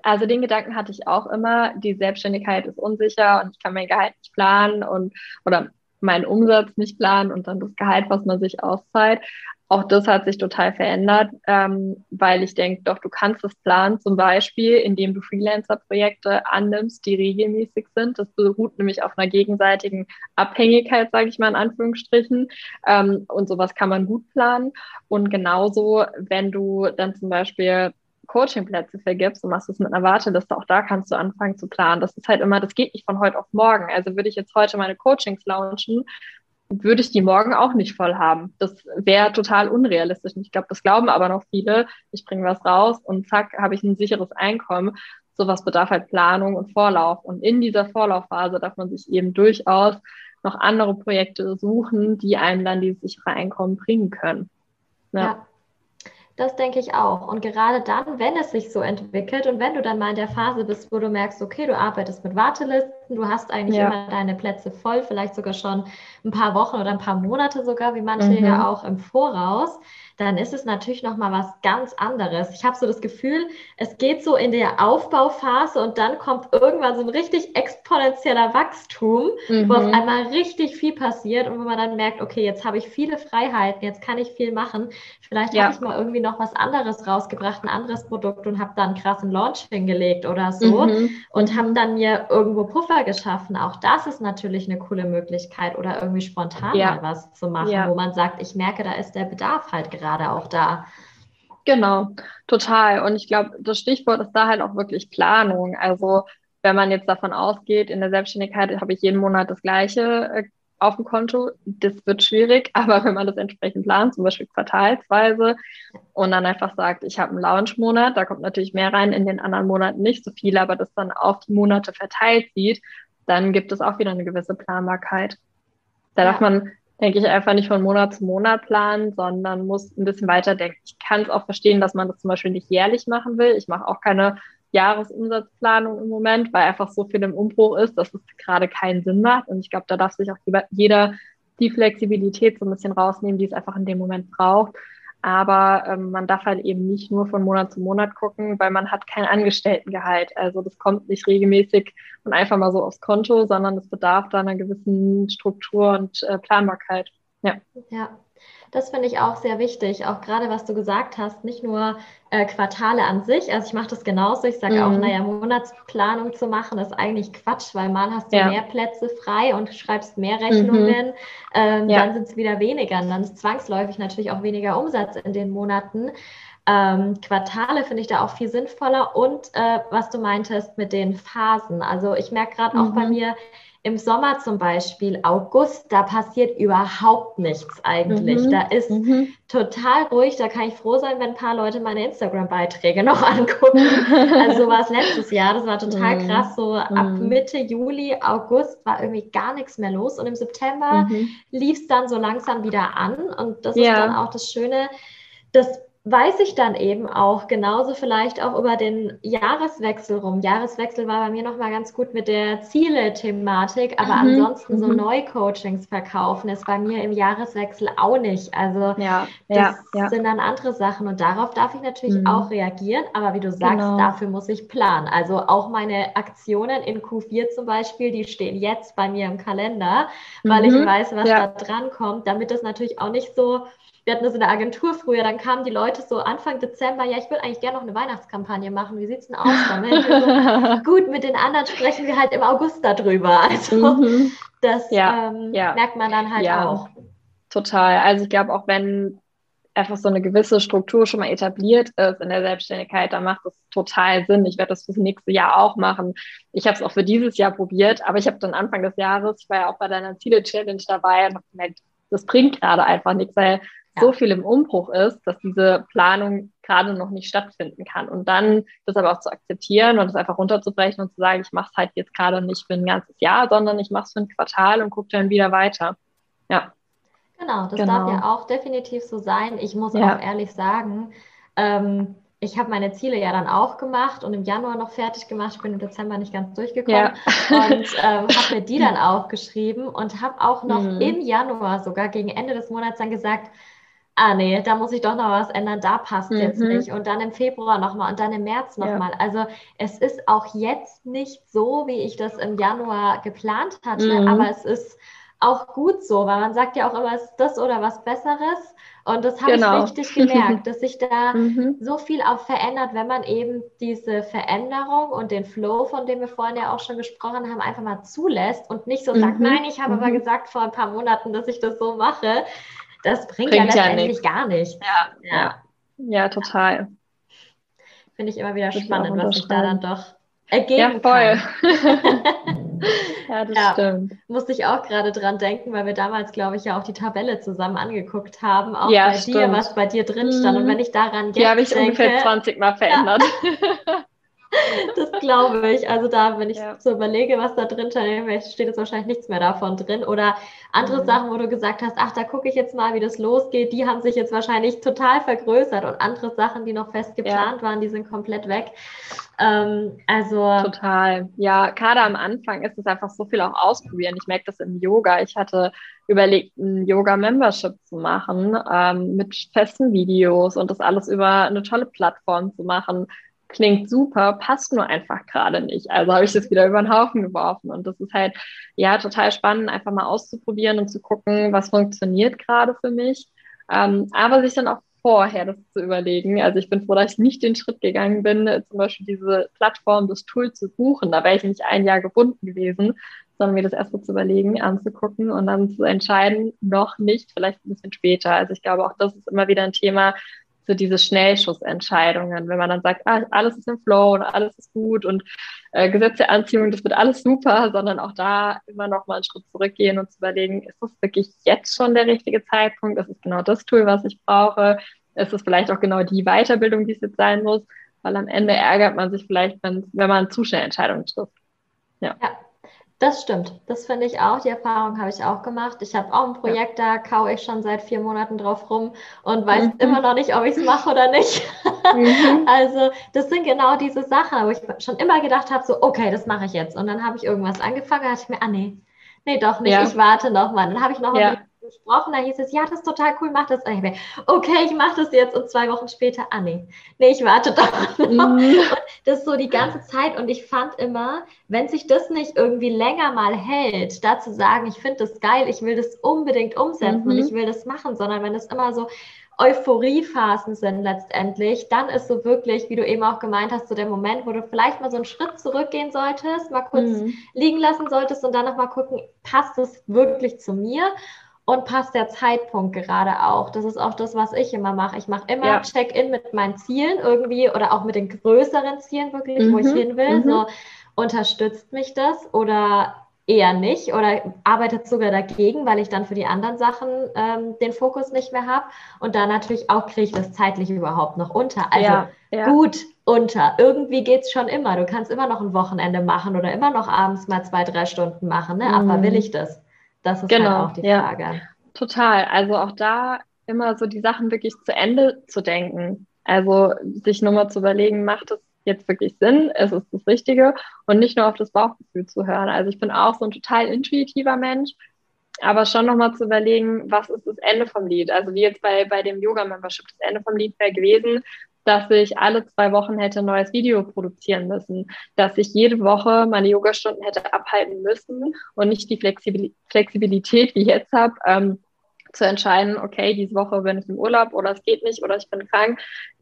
also den Gedanken hatte ich auch immer, die Selbstständigkeit ist unsicher und ich kann mein Gehalt nicht planen und oder meinen Umsatz nicht planen und dann das Gehalt, was man sich auszahlt auch das hat sich total verändert, ähm, weil ich denke, doch, du kannst es planen, zum Beispiel, indem du Freelancer-Projekte annimmst, die regelmäßig sind. Das beruht nämlich auf einer gegenseitigen Abhängigkeit, sage ich mal in Anführungsstrichen. Ähm, und sowas kann man gut planen. Und genauso, wenn du dann zum Beispiel Coachingplätze vergibst und machst es mit einer Warteliste, auch da kannst du anfangen zu planen. Das ist halt immer, das geht nicht von heute auf morgen. Also würde ich jetzt heute meine Coachings launchen, würde ich die morgen auch nicht voll haben. Das wäre total unrealistisch. ich glaube, das glauben aber noch viele. Ich bringe was raus und zack, habe ich ein sicheres Einkommen. Sowas bedarf halt Planung und Vorlauf. Und in dieser Vorlaufphase darf man sich eben durchaus noch andere Projekte suchen, die einem dann dieses sichere Einkommen bringen können. ja. ja. Das denke ich auch. Und gerade dann, wenn es sich so entwickelt und wenn du dann mal in der Phase bist, wo du merkst, okay, du arbeitest mit Wartelisten, du hast eigentlich ja. immer deine Plätze voll, vielleicht sogar schon ein paar Wochen oder ein paar Monate sogar, wie manche mhm. ja auch im Voraus, dann ist es natürlich nochmal was ganz anderes. Ich habe so das Gefühl, es geht so in der Aufbauphase und dann kommt irgendwann so ein richtig exponentieller Wachstum, mhm. wo auf mhm. einmal richtig viel passiert und wo man dann merkt, okay, jetzt habe ich viele Freiheiten, jetzt kann ich viel machen. Vielleicht ja. habe ich mal irgendwie noch was anderes rausgebracht, ein anderes Produkt und habe dann einen krassen Launch hingelegt oder so mhm. und habe dann mir irgendwo Puffer geschaffen. Auch das ist natürlich eine coole Möglichkeit oder irgendwie spontan ja. mal was zu machen, ja. wo man sagt, ich merke, da ist der Bedarf halt gerade gerade auch da. Genau, total. Und ich glaube, das Stichwort ist da halt auch wirklich Planung. Also wenn man jetzt davon ausgeht, in der Selbstständigkeit habe ich jeden Monat das gleiche äh, auf dem Konto, das wird schwierig, aber wenn man das entsprechend plant, zum Beispiel quartalsweise und dann einfach sagt, ich habe einen Launch-Monat, da kommt natürlich mehr rein, in den anderen Monaten nicht so viel, aber das dann auf die Monate verteilt sieht, dann gibt es auch wieder eine gewisse Planbarkeit. Da darf man denke ich, einfach nicht von Monat zu Monat planen, sondern muss ein bisschen weiter denken. Ich kann es auch verstehen, dass man das zum Beispiel nicht jährlich machen will. Ich mache auch keine Jahresumsatzplanung im Moment, weil einfach so viel im Umbruch ist, dass es gerade keinen Sinn macht. Und ich glaube, da darf sich auch jeder die Flexibilität so ein bisschen rausnehmen, die es einfach in dem Moment braucht. Aber ähm, man darf halt eben nicht nur von Monat zu Monat gucken, weil man hat kein Angestelltengehalt. Also das kommt nicht regelmäßig und einfach mal so aufs Konto, sondern es bedarf da einer gewissen Struktur und äh, Planbarkeit. Ja. ja, das finde ich auch sehr wichtig, auch gerade was du gesagt hast, nicht nur äh, Quartale an sich. Also ich mache das genauso. Ich sage mhm. auch, naja, Monatsplanung zu machen ist eigentlich Quatsch, weil mal hast du ja. mehr Plätze frei und schreibst mehr Rechnungen, mhm. ähm, ja. dann sind es wieder weniger. Und dann ist zwangsläufig natürlich auch weniger Umsatz in den Monaten. Ähm, Quartale finde ich da auch viel sinnvoller und äh, was du meintest mit den Phasen. Also ich merke gerade mhm. auch bei mhm. mir, im Sommer zum Beispiel, August, da passiert überhaupt nichts eigentlich. Mhm. Da ist mhm. total ruhig. Da kann ich froh sein, wenn ein paar Leute meine Instagram-Beiträge noch angucken. also so war es letztes Jahr. Das war total mhm. krass. So ab mhm. Mitte Juli, August war irgendwie gar nichts mehr los. Und im September mhm. lief es dann so langsam wieder an. Und das ja. ist dann auch das Schöne. Das weiß ich dann eben auch genauso vielleicht auch über den Jahreswechsel rum. Jahreswechsel war bei mir nochmal ganz gut mit der Ziele-Thematik, aber mhm. ansonsten so mhm. Neucoachings verkaufen ist bei mir im Jahreswechsel auch nicht. Also ja, das ja, ja. sind dann andere Sachen und darauf darf ich natürlich mhm. auch reagieren, aber wie du sagst, genau. dafür muss ich planen. Also auch meine Aktionen in Q4 zum Beispiel, die stehen jetzt bei mir im Kalender, weil ich mhm. weiß, was da dran kommt, damit das natürlich auch nicht so wir hatten das in der Agentur früher, dann kamen die Leute so Anfang Dezember, ja, ich würde eigentlich gerne noch eine Weihnachtskampagne machen. Wie sieht es denn aus damit? so, gut, mit den anderen sprechen wir halt im August darüber. Also mhm. das ja, ähm, ja. merkt man dann halt ja, auch. Total. Also ich glaube, auch wenn einfach so eine gewisse Struktur schon mal etabliert ist in der Selbstständigkeit, dann macht es total Sinn. Ich werde das fürs nächste Jahr auch machen. Ich habe es auch für dieses Jahr probiert, aber ich habe dann Anfang des Jahres, ich war ja auch bei deiner Ziele-Challenge dabei und habe gemerkt, das bringt gerade einfach nichts, weil so viel im Umbruch ist, dass diese Planung gerade noch nicht stattfinden kann. Und dann das aber auch zu akzeptieren und es einfach runterzubrechen und zu sagen, ich mache es halt jetzt gerade nicht für ein ganzes Jahr, sondern ich mache es für ein Quartal und gucke dann wieder weiter. Ja. Genau, das genau. darf ja auch definitiv so sein. Ich muss ja. auch ehrlich sagen, ähm, ich habe meine Ziele ja dann auch gemacht und im Januar noch fertig gemacht. Ich bin im Dezember nicht ganz durchgekommen ja. und ähm, habe mir die dann auch geschrieben und habe auch noch mhm. im Januar sogar gegen Ende des Monats dann gesagt, ah nee, da muss ich doch noch was ändern, da passt mhm. jetzt nicht. Und dann im Februar nochmal und dann im März nochmal. Ja. Also es ist auch jetzt nicht so, wie ich das im Januar geplant hatte, mhm. aber es ist auch gut so, weil man sagt ja auch immer, ist das oder was Besseres. Und das habe genau. ich richtig gemerkt, dass sich da mhm. so viel auch verändert, wenn man eben diese Veränderung und den Flow, von dem wir vorhin ja auch schon gesprochen haben, einfach mal zulässt und nicht so sagt, mhm. nein, ich habe aber mhm. gesagt vor ein paar Monaten, dass ich das so mache. Das bringt, bringt ja letztendlich ja gar nichts. Ja, ja. ja, total. finde ich immer wieder spannend, was sich da dann doch ergeben ja, voll. ja, das ja, stimmt. Musste ich auch gerade dran denken, weil wir damals, glaube ich, ja auch die Tabelle zusammen angeguckt haben, auch ja, bei stimmt. dir, was bei dir drin stand. Und mhm. wenn ich daran jetzt Die habe ich denke, ungefähr 20 Mal verändert. Ja. Das glaube ich. Also da, wenn ich ja. so überlege, was da drin steht, steht jetzt wahrscheinlich nichts mehr davon drin. Oder andere mhm. Sachen, wo du gesagt hast, ach, da gucke ich jetzt mal, wie das losgeht, die haben sich jetzt wahrscheinlich total vergrößert. Und andere Sachen, die noch fest geplant ja. waren, die sind komplett weg. Ähm, also total. Ja, gerade am Anfang ist es einfach so viel auch ausprobieren. Ich merke das im Yoga. Ich hatte überlegt, ein Yoga-Membership zu machen ähm, mit festen Videos und das alles über eine tolle Plattform zu machen klingt super, passt nur einfach gerade nicht. Also habe ich das wieder über den Haufen geworfen. Und das ist halt, ja, total spannend, einfach mal auszuprobieren und zu gucken, was funktioniert gerade für mich. Ähm, aber sich dann auch vorher das zu überlegen. Also ich bin froh, dass ich nicht den Schritt gegangen bin, zum Beispiel diese Plattform, das Tool zu buchen. Da wäre ich nicht ein Jahr gebunden gewesen, sondern mir das erst mal zu überlegen, anzugucken und dann zu entscheiden, noch nicht, vielleicht ein bisschen später. Also ich glaube, auch das ist immer wieder ein Thema, so diese Schnellschussentscheidungen, wenn man dann sagt, ah, alles ist im Flow und alles ist gut und äh, Gesetz der Anziehung, das wird alles super, sondern auch da immer noch mal einen Schritt zurückgehen und zu überlegen, ist das wirklich jetzt schon der richtige Zeitpunkt? Ist es genau das Tool, was ich brauche? Ist es vielleicht auch genau die Weiterbildung, die es jetzt sein muss? Weil am Ende ärgert man sich vielleicht, wenn, wenn man zu schnell Entscheidungen trifft. Ja. ja. Das stimmt. Das finde ich auch. Die Erfahrung habe ich auch gemacht. Ich habe auch ein Projekt, da kaue ich schon seit vier Monaten drauf rum und weiß mhm. immer noch nicht, ob ich es mache oder nicht. Mhm. also das sind genau diese Sachen, wo ich schon immer gedacht habe, so, okay, das mache ich jetzt. Und dann habe ich irgendwas angefangen, da dachte ich mir, ah nee, nee, doch nicht, ja. ich warte noch mal. Dann habe ich noch ja gesprochen, da hieß es, ja, das ist total cool, mach das. Okay, ich mache das jetzt und zwei Wochen später, ah nee, nee, ich warte doch noch. Mhm. Und das so die ganze Zeit und ich fand immer, wenn sich das nicht irgendwie länger mal hält, da zu sagen, ich finde das geil, ich will das unbedingt umsetzen mhm. und ich will das machen, sondern wenn es immer so Euphoriephasen sind letztendlich, dann ist so wirklich, wie du eben auch gemeint hast, so der Moment, wo du vielleicht mal so einen Schritt zurückgehen solltest, mal kurz mhm. liegen lassen solltest und dann nochmal gucken, passt es wirklich zu mir? Und passt der Zeitpunkt gerade auch. Das ist auch das, was ich immer mache. Ich mache immer ja. Check-in mit meinen Zielen irgendwie oder auch mit den größeren Zielen wirklich, mhm. wo ich mhm. hin will. Mhm. So unterstützt mich das oder eher nicht oder arbeitet sogar dagegen, weil ich dann für die anderen Sachen ähm, den Fokus nicht mehr habe. Und dann natürlich auch kriege ich das zeitlich überhaupt noch unter. Also ja, ja. gut unter. Irgendwie geht es schon immer. Du kannst immer noch ein Wochenende machen oder immer noch abends mal zwei, drei Stunden machen. Ne? Aber mhm. will ich das? Das ist genau, halt auch die Frage. Ja, total. Also auch da immer so die Sachen wirklich zu Ende zu denken. Also sich nochmal zu überlegen, macht es jetzt wirklich Sinn? Ist es das Richtige? Und nicht nur auf das Bauchgefühl zu hören. Also ich bin auch so ein total intuitiver Mensch, aber schon nochmal zu überlegen, was ist das Ende vom Lied? Also wie jetzt bei, bei dem Yoga-Membership, das Ende vom Lied wäre gewesen, dass ich alle zwei Wochen hätte ein neues Video produzieren müssen, dass ich jede Woche meine Yogastunden hätte abhalten müssen und nicht die Flexibilität, wie ich jetzt habe, ähm, zu entscheiden, okay, diese Woche bin ich im Urlaub oder es geht nicht oder ich bin krank.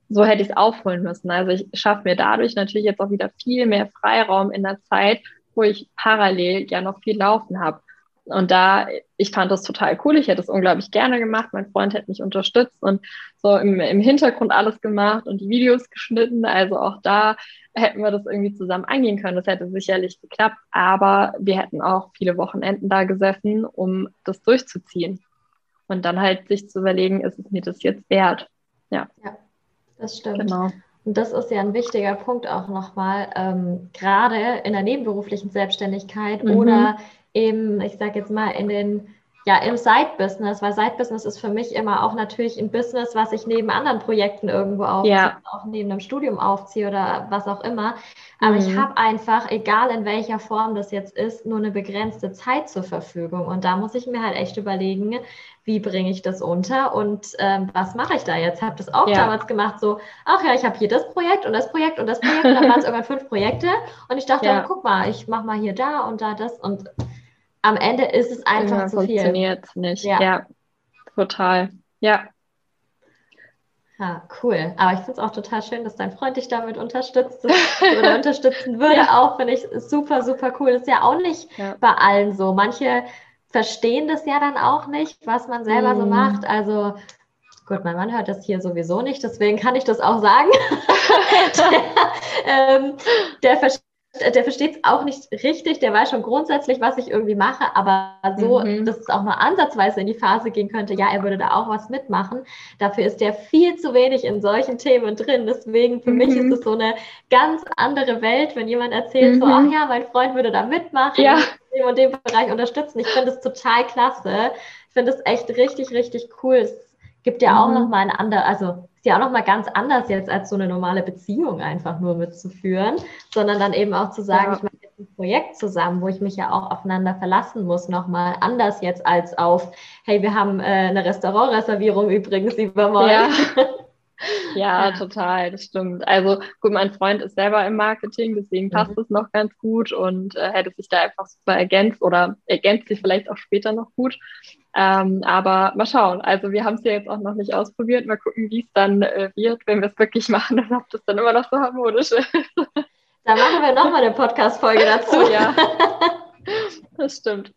So hätte ich es aufholen müssen. Also ich schaffe mir dadurch natürlich jetzt auch wieder viel mehr Freiraum in der Zeit, wo ich parallel ja noch viel laufen habe. Und da, ich fand das total cool. Ich hätte es unglaublich gerne gemacht. Mein Freund hätte mich unterstützt und so im, im Hintergrund alles gemacht und die Videos geschnitten. Also auch da hätten wir das irgendwie zusammen angehen können. Das hätte sicherlich geklappt. Aber wir hätten auch viele Wochenenden da gesessen, um das durchzuziehen. Und dann halt sich zu überlegen, ist es mir das jetzt wert? Ja. Ja, das stimmt. Genau. Und das ist ja ein wichtiger Punkt auch nochmal, ähm, gerade in der nebenberuflichen Selbstständigkeit mhm. oder im, ich sage jetzt mal, in den ja, im Side-Business, weil Side-Business ist für mich immer auch natürlich ein Business, was ich neben anderen Projekten irgendwo aufziehe, ja. auch neben einem Studium aufziehe oder was auch immer. Aber mhm. ich habe einfach, egal in welcher Form das jetzt ist, nur eine begrenzte Zeit zur Verfügung. Und da muss ich mir halt echt überlegen, wie bringe ich das unter und ähm, was mache ich da jetzt? Ich habe das auch ja. damals gemacht, so, ach ja, ich habe hier das Projekt und das Projekt und das Projekt und dann waren es irgendwann fünf Projekte und ich dachte, ja. guck mal, ich mache mal hier da und da das und am Ende ist es einfach ja, zu viel. Funktioniert nicht. Ja. ja, total. Ja. Ja, cool. Aber ich finde es auch total schön, dass dein Freund dich damit unterstützt oder unterstützen würde. ja. Auch finde ich super, super cool. Das ist ja auch nicht bei allen so. Manche verstehen das ja dann auch nicht, was man selber mm. so mhm. macht. Also Gut, mein Mann hört das hier sowieso nicht, deswegen kann ich das auch sagen. der, ähm, der, der versteht es auch nicht richtig, der weiß schon grundsätzlich, was ich irgendwie mache, aber so, mhm. dass es auch mal ansatzweise in die Phase gehen könnte, ja, er würde da auch was mitmachen. Dafür ist der viel zu wenig in solchen Themen drin. Deswegen für mhm. mich ist es so eine ganz andere Welt, wenn jemand erzählt, mhm. so, ach ja, mein Freund würde da mitmachen, ja. dem und dem Bereich unterstützen. Ich finde es total klasse. Ich finde es echt richtig, richtig cool. Es gibt ja auch mhm. noch mal eine andere, also ist ja auch noch mal ganz anders jetzt als so eine normale Beziehung einfach nur mitzuführen, sondern dann eben auch zu sagen, ja. ich mache jetzt ein Projekt zusammen, wo ich mich ja auch aufeinander verlassen muss, noch mal anders jetzt als auf, hey, wir haben äh, eine Restaurantreservierung übrigens übermorgen. Ja. Ja, ja, total, das stimmt. Also gut, mein Freund ist selber im Marketing, deswegen passt mhm. es noch ganz gut und äh, hätte sich da einfach super ergänzt oder ergänzt sich vielleicht auch später noch gut. Ähm, aber mal schauen. Also wir haben es ja jetzt auch noch nicht ausprobiert. Mal gucken, wie es dann äh, wird, wenn wir es wirklich machen und ob das dann immer noch so harmonisch ist. Da machen wir nochmal eine Podcast-Folge dazu. Oh, ja, das stimmt.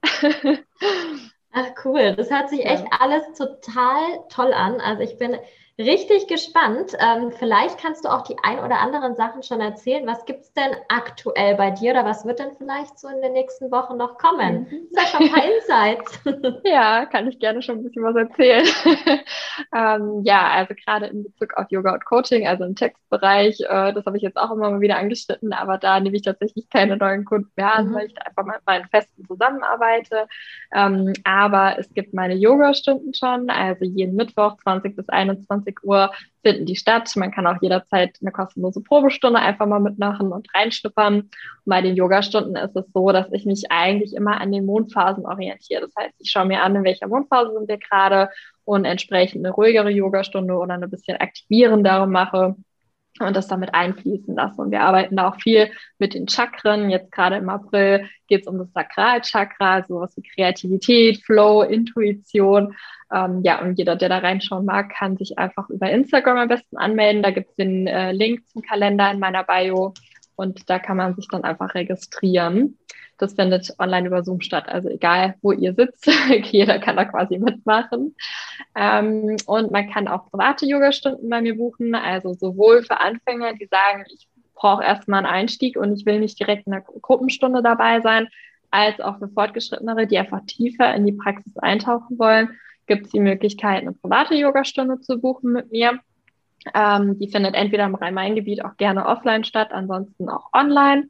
Ach cool, das hört sich echt alles total toll an. Also ich bin Richtig gespannt. Ähm, vielleicht kannst du auch die ein oder anderen Sachen schon erzählen. Was gibt es denn aktuell bei dir oder was wird denn vielleicht so in den nächsten Wochen noch kommen? Mhm. Sag schon ein paar Insights. ja, kann ich gerne schon ein bisschen was erzählen. ähm, ja, also gerade in Bezug auf Yoga und Coaching, also im Textbereich, äh, das habe ich jetzt auch immer mal wieder angeschnitten, aber da nehme ich tatsächlich keine neuen Kunden mehr an, mhm. weil ich da einfach mit meinen Festen zusammenarbeite. Ähm, aber es gibt meine Yoga-Stunden schon, also jeden Mittwoch 20 bis 21 20 Uhr finden die statt. Man kann auch jederzeit eine kostenlose Probestunde einfach mal mitmachen und reinschnuppern. Und bei den Yogastunden ist es so, dass ich mich eigentlich immer an den Mondphasen orientiere. Das heißt, ich schaue mir an, in welcher Mondphase sind wir gerade und entsprechend eine ruhigere Yogastunde oder eine bisschen aktivierendere mache und das damit einfließen lasse. Und wir arbeiten da auch viel mit den Chakren. Jetzt gerade im April geht es um das Sakralchakra, sowas wie Kreativität, Flow, Intuition. Ähm, ja, und jeder, der da reinschauen mag, kann sich einfach über Instagram am besten anmelden. Da gibt es den äh, Link zum Kalender in meiner Bio und da kann man sich dann einfach registrieren. Das findet online über Zoom statt. Also egal, wo ihr sitzt, jeder kann da quasi mitmachen. Ähm, und man kann auch private Yogastunden bei mir buchen. Also sowohl für Anfänger, die sagen, ich brauche erstmal einen Einstieg und ich will nicht direkt in einer Gruppenstunde dabei sein, als auch für Fortgeschrittenere, die einfach tiefer in die Praxis eintauchen wollen gibt es die Möglichkeit, eine private Yogastunde zu buchen mit mir. Ähm, die findet entweder im Rhein-Main-Gebiet auch gerne offline statt, ansonsten auch online.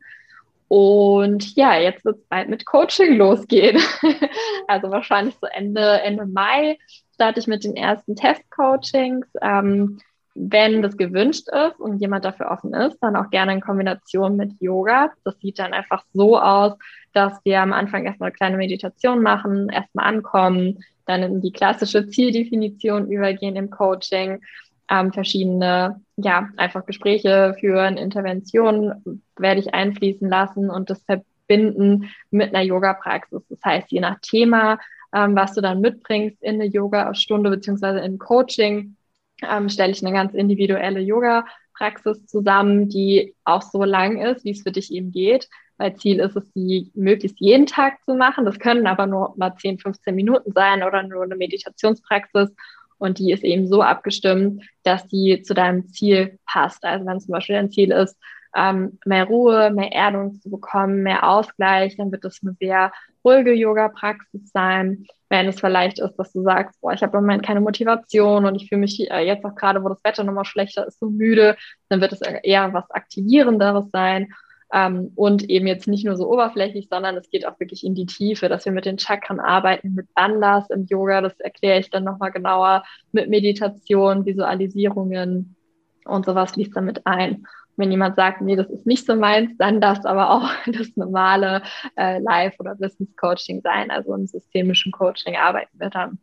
Und ja, jetzt wird es bald mit Coaching losgehen. also wahrscheinlich so Ende, Ende Mai starte ich mit den ersten Test-Coachings. Ähm, wenn das gewünscht ist und jemand dafür offen ist, dann auch gerne in Kombination mit Yoga. Das sieht dann einfach so aus, dass wir am Anfang erstmal eine kleine Meditation machen, erstmal ankommen, dann in die klassische Zieldefinition übergehen im Coaching, ähm, verschiedene, ja, einfach Gespräche führen, Interventionen werde ich einfließen lassen und das verbinden mit einer Yoga-Praxis. Das heißt, je nach Thema, ähm, was du dann mitbringst in eine Yoga-Stunde beziehungsweise in Coaching, ähm, stelle ich eine ganz individuelle Yoga-Praxis zusammen, die auch so lang ist, wie es für dich eben geht. Weil Ziel ist es, die möglichst jeden Tag zu machen. Das können aber nur mal 10, 15 Minuten sein oder nur eine Meditationspraxis. Und die ist eben so abgestimmt, dass die zu deinem Ziel passt. Also wenn zum Beispiel dein Ziel ist, ähm, mehr Ruhe, mehr Erdung zu bekommen, mehr Ausgleich, dann wird das eine sehr ruhige Yoga-Praxis sein. Wenn es vielleicht ist, dass du sagst, boah, ich habe im Moment keine Motivation und ich fühle mich äh, jetzt auch gerade, wo das Wetter nochmal schlechter ist, so müde, dann wird es eher was Aktivierenderes sein. Ähm, und eben jetzt nicht nur so oberflächlich, sondern es geht auch wirklich in die Tiefe, dass wir mit den Chakren arbeiten, mit Bandhas im Yoga, das erkläre ich dann nochmal genauer, mit Meditation, Visualisierungen und sowas fließt damit ein. Wenn jemand sagt, nee, das ist nicht so meins, dann darf es aber auch das normale äh, Live- oder Business-Coaching sein. Also im systemischen Coaching arbeiten wir dann.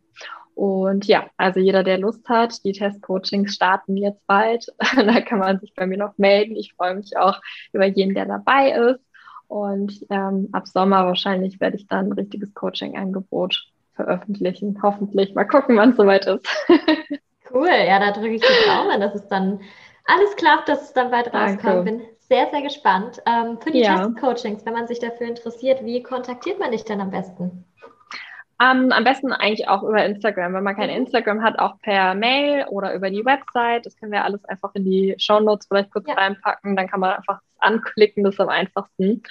Und ja, also jeder, der Lust hat, die Testcoachings starten jetzt bald. da kann man sich bei mir noch melden. Ich freue mich auch über jeden, der dabei ist. Und ähm, ab Sommer wahrscheinlich werde ich dann ein richtiges Coaching-Angebot veröffentlichen. Hoffentlich. Mal gucken, wann es soweit ist. cool, ja, da drücke ich die Daumen, dass es dann alles klappt, dass es dann bald rauskommt. Bin sehr, sehr gespannt. Ähm, für die ja. Testcoachings, wenn man sich dafür interessiert, wie kontaktiert man dich denn am besten? Um, am besten eigentlich auch über Instagram. Wenn man kein mhm. Instagram hat, auch per Mail oder über die Website. Das können wir alles einfach in die Show Notes vielleicht kurz ja. reinpacken. Dann kann man einfach anklicken, das ist am einfachsten.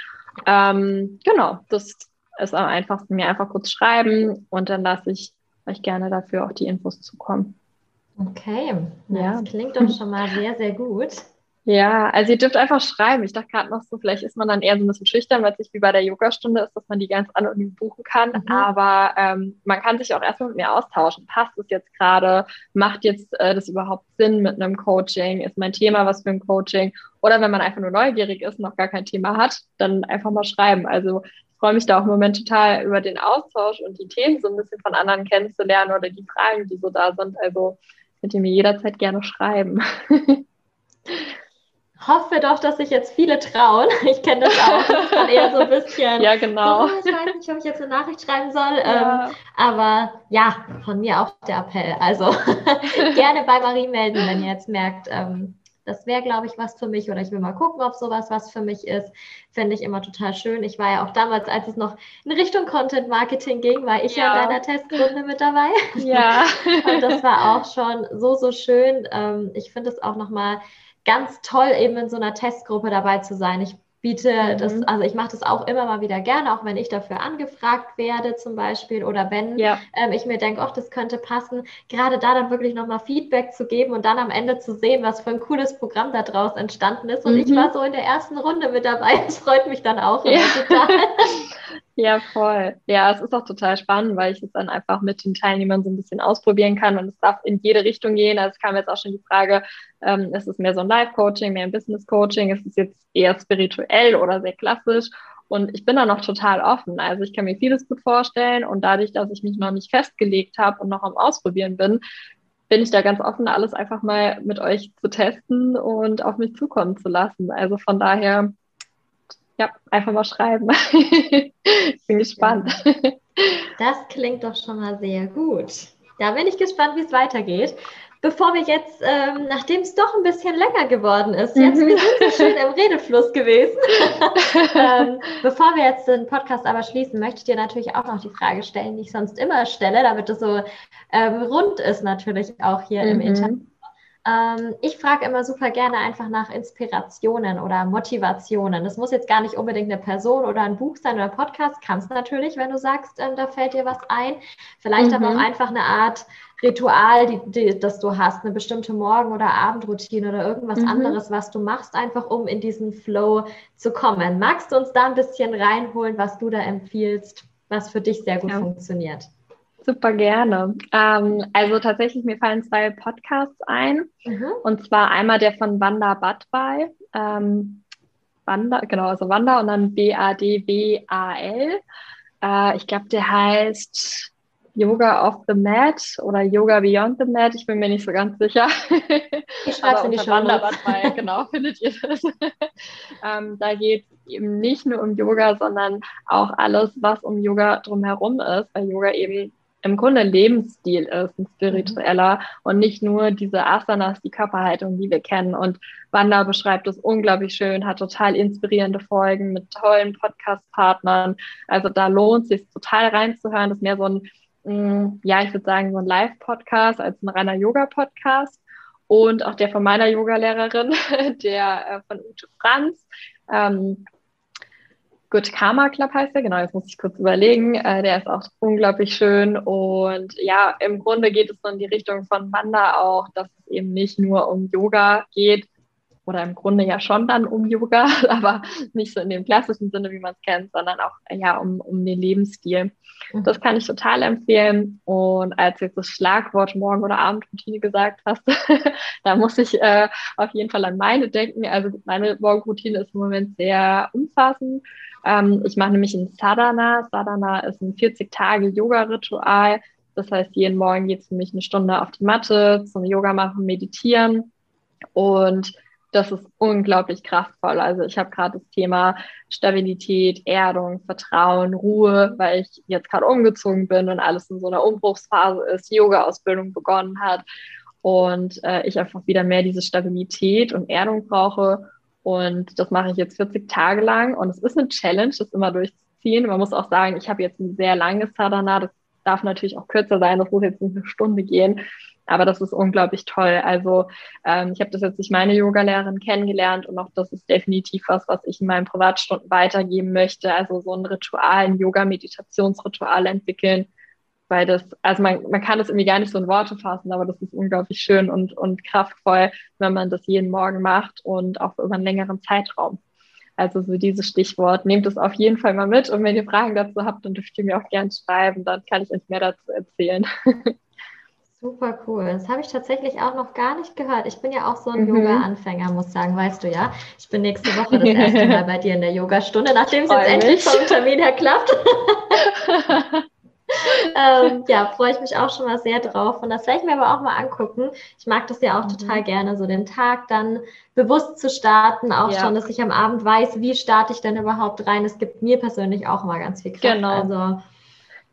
Ähm, genau, das ist am einfachsten. Mir einfach kurz schreiben und dann lasse ich euch gerne dafür auch die Infos zukommen. Okay, ja. das klingt doch schon mal sehr, sehr gut. Ja, also ihr dürft einfach schreiben. Ich dachte gerade noch so, vielleicht ist man dann eher so ein bisschen schüchtern, weil es nicht wie bei der Yogastunde ist, dass man die ganz anonym buchen kann. Mhm. Aber ähm, man kann sich auch erstmal mit mir austauschen. Passt es jetzt gerade? Macht jetzt äh, das überhaupt Sinn mit einem Coaching? Ist mein Thema was für ein Coaching? Oder wenn man einfach nur neugierig ist, und noch gar kein Thema hat, dann einfach mal schreiben. Also ich freue mich da auch im Moment total über den Austausch und die Themen so ein bisschen von anderen kennenzulernen oder die Fragen, die so da sind. Also könnt ihr mir jederzeit gerne schreiben. hoffe doch, dass sich jetzt viele trauen. Ich kenne das auch. Das ist dann eher so ein bisschen. ja, genau. Ich weiß nicht, ob ich jetzt eine Nachricht schreiben soll. Ja. Ähm, aber ja, von mir auch der Appell. Also gerne bei Marie melden, wenn ihr jetzt merkt, ähm, das wäre, glaube ich, was für mich oder ich will mal gucken, ob sowas was für mich ist. Fände ich immer total schön. Ich war ja auch damals, als es noch in Richtung Content Marketing ging, war ich ja, ja in einer Testrunde mit dabei. Ja. Und das war auch schon so, so schön. Ähm, ich finde es auch nochmal ganz toll, eben in so einer Testgruppe dabei zu sein. Ich biete mhm. das, also ich mache das auch immer mal wieder gerne, auch wenn ich dafür angefragt werde zum Beispiel oder wenn ja. ähm, ich mir denke, ach, das könnte passen, gerade da dann wirklich nochmal Feedback zu geben und dann am Ende zu sehen, was für ein cooles Programm da draus entstanden ist. Und mhm. ich war so in der ersten Runde mit dabei. Das freut mich dann auch ja. total. Ja, voll. Ja, es ist auch total spannend, weil ich es dann einfach mit den Teilnehmern so ein bisschen ausprobieren kann und es darf in jede Richtung gehen. Also es kam jetzt auch schon die Frage, ähm, ist es mehr so ein Live-Coaching, mehr ein Business-Coaching, ist es jetzt eher spirituell oder sehr klassisch? Und ich bin da noch total offen. Also ich kann mir vieles gut vorstellen und dadurch, dass ich mich noch nicht festgelegt habe und noch am Ausprobieren bin, bin ich da ganz offen, alles einfach mal mit euch zu testen und auf mich zukommen zu lassen. Also von daher ja, einfach mal schreiben. ich bin gespannt. Das klingt doch schon mal sehr gut. Da bin ich gespannt, wie es weitergeht. Bevor wir jetzt, ähm, nachdem es doch ein bisschen länger geworden ist, jetzt mhm. wir sind so schön im Redefluss gewesen. ähm, bevor wir jetzt den Podcast aber schließen, möchte ich dir natürlich auch noch die Frage stellen, die ich sonst immer stelle, damit es so ähm, rund ist natürlich auch hier mhm. im Internet. Ähm, ich frage immer super gerne einfach nach Inspirationen oder Motivationen. Das muss jetzt gar nicht unbedingt eine Person oder ein Buch sein oder ein Podcast. Kannst natürlich, wenn du sagst, ähm, da fällt dir was ein. Vielleicht mhm. aber auch mhm. einfach eine Art Ritual, die, die, das du hast, eine bestimmte Morgen- oder Abendroutine oder irgendwas mhm. anderes, was du machst, einfach um in diesen Flow zu kommen. Magst du uns da ein bisschen reinholen, was du da empfiehlst, was für dich sehr gut ja. funktioniert? Super gerne. Ähm, also tatsächlich, mir fallen zwei Podcasts ein. Mhm. Und zwar einmal der von Wanda Badwai. Ähm, Wanda, genau, also Wanda und dann B-A-D-W-A-L. Äh, ich glaube, der heißt Yoga off the Mat oder Yoga Beyond the Mat. Ich bin mir nicht so ganz sicher. Ich schreibe es in die Wanda Badwai, genau, findet ihr das. ähm, da geht es eben nicht nur um Yoga, sondern auch alles, was um Yoga drumherum ist, weil Yoga eben im Grunde ein Lebensstil ist, ein spiritueller und nicht nur diese Asanas, die Körperhaltung, die wir kennen. Und Wanda beschreibt es unglaublich schön, hat total inspirierende Folgen mit tollen Podcast-Partnern. Also da lohnt es sich total reinzuhören. Das ist mehr so ein, mm, ja, ich würde sagen, so ein Live-Podcast als ein reiner Yoga-Podcast. Und auch der von meiner Yogalehrerin, der äh, von Ute Franz. Ähm, Good Karma Club heißt der, genau, jetzt muss ich kurz überlegen. Äh, der ist auch unglaublich schön. Und ja, im Grunde geht es so in die Richtung von Wanda auch, dass es eben nicht nur um Yoga geht, oder im Grunde ja schon dann um Yoga, aber nicht so in dem klassischen Sinne, wie man es kennt, sondern auch ja um, um den Lebensstil. Mhm. Das kann ich total empfehlen. Und als jetzt das Schlagwort Morgen- oder Abendroutine gesagt hast, da muss ich äh, auf jeden Fall an meine denken. Also meine Morgenroutine ist im Moment sehr umfassend. Ähm, ich mache nämlich ein Sadhana. Sadhana ist ein 40-Tage-Yoga-Ritual. Das heißt, jeden Morgen geht es für mich eine Stunde auf die Matte zum Yoga machen, meditieren. Und das ist unglaublich kraftvoll. Also ich habe gerade das Thema Stabilität, Erdung, Vertrauen, Ruhe, weil ich jetzt gerade umgezogen bin und alles in so einer Umbruchsphase ist, Yoga-Ausbildung begonnen hat und äh, ich einfach wieder mehr diese Stabilität und Erdung brauche. Und das mache ich jetzt 40 Tage lang und es ist eine Challenge, das immer durchzuziehen. Man muss auch sagen, ich habe jetzt ein sehr langes Sadhana, das darf natürlich auch kürzer sein, das muss jetzt nicht eine Stunde gehen. Aber das ist unglaublich toll. Also ähm, ich habe das jetzt durch meine Yogalehrerin kennengelernt und auch das ist definitiv was, was ich in meinen Privatstunden weitergeben möchte. Also so ein Ritual, ein Yoga-Meditationsritual entwickeln, weil das, also man, man kann das irgendwie gar nicht so in Worte fassen, aber das ist unglaublich schön und, und kraftvoll, wenn man das jeden Morgen macht und auch über einen längeren Zeitraum. Also so dieses Stichwort, nehmt es auf jeden Fall mal mit und wenn ihr Fragen dazu habt, dann dürft ihr mir auch gerne schreiben, dann kann ich euch mehr dazu erzählen. Super cool. Das habe ich tatsächlich auch noch gar nicht gehört. Ich bin ja auch so ein mhm. Yoga-Anfänger, muss sagen, weißt du ja. Ich bin nächste Woche das erste Mal bei dir in der Yogastunde, nachdem es jetzt endlich vom Termin her klappt. ähm, ja, freue ich mich auch schon mal sehr drauf. Und das werde ich mir aber auch mal angucken. Ich mag das ja auch mhm. total gerne, so den Tag dann bewusst zu starten. Auch ja. schon, dass ich am Abend weiß, wie starte ich denn überhaupt rein. Es gibt mir persönlich auch immer ganz viel Kraft. Genau. Also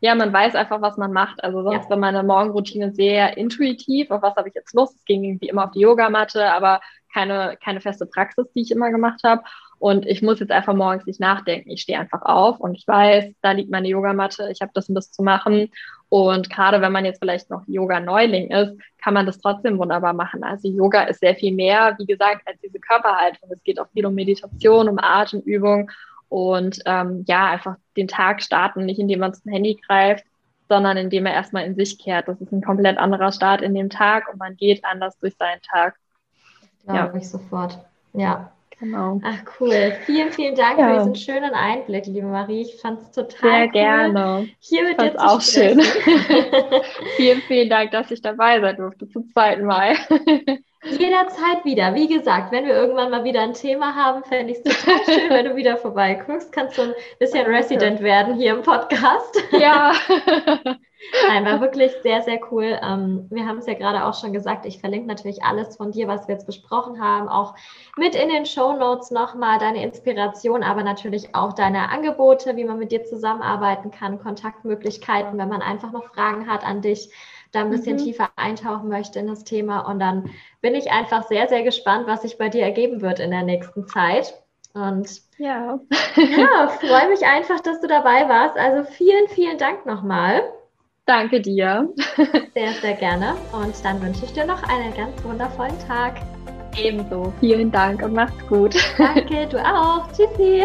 ja, man weiß einfach, was man macht. Also sonst ja. war meine Morgenroutine sehr intuitiv. Auf was habe ich jetzt Lust? Es ging irgendwie immer auf die Yogamatte, aber keine, keine feste Praxis, die ich immer gemacht habe. Und ich muss jetzt einfach morgens nicht nachdenken. Ich stehe einfach auf und ich weiß, da liegt meine Yogamatte, ich habe das und das zu machen. Und gerade wenn man jetzt vielleicht noch Yoga-Neuling ist, kann man das trotzdem wunderbar machen. Also Yoga ist sehr viel mehr, wie gesagt, als diese Körperhaltung. Es geht auch viel um Meditation, um Atemübung und ähm, ja, einfach den Tag starten, nicht indem man zum Handy greift, sondern indem er erstmal in sich kehrt. Das ist ein komplett anderer Start in dem Tag und man geht anders durch seinen Tag. Glaube ja. ich sofort. Ja. Genau. Ach cool. Vielen, vielen Dank ja. für diesen schönen Einblick, liebe Marie. Ich fand es total Sehr cool, gerne. Hier mit dir zu auch sprechen. schön. vielen, vielen Dank, dass ich dabei sein durfte zum zweiten Mal. Jederzeit wieder. Wie gesagt, wenn wir irgendwann mal wieder ein Thema haben, fände ich es total schön, wenn du wieder vorbeikommst. Kannst du ein bisschen Resident werden hier im Podcast. Ja. Nein, war wirklich sehr, sehr cool. Ähm, wir haben es ja gerade auch schon gesagt. Ich verlinke natürlich alles von dir, was wir jetzt besprochen haben, auch mit in den Show Notes nochmal deine Inspiration, aber natürlich auch deine Angebote, wie man mit dir zusammenarbeiten kann, Kontaktmöglichkeiten, wenn man einfach noch Fragen hat an dich da ein bisschen mhm. tiefer eintauchen möchte in das Thema. Und dann bin ich einfach sehr, sehr gespannt, was sich bei dir ergeben wird in der nächsten Zeit. Und ja, ja freue mich einfach, dass du dabei warst. Also vielen, vielen Dank nochmal. Danke dir. Sehr, sehr gerne. Und dann wünsche ich dir noch einen ganz wundervollen Tag. Ebenso. Vielen Dank und mach's gut. Danke, du auch. Tschüssi.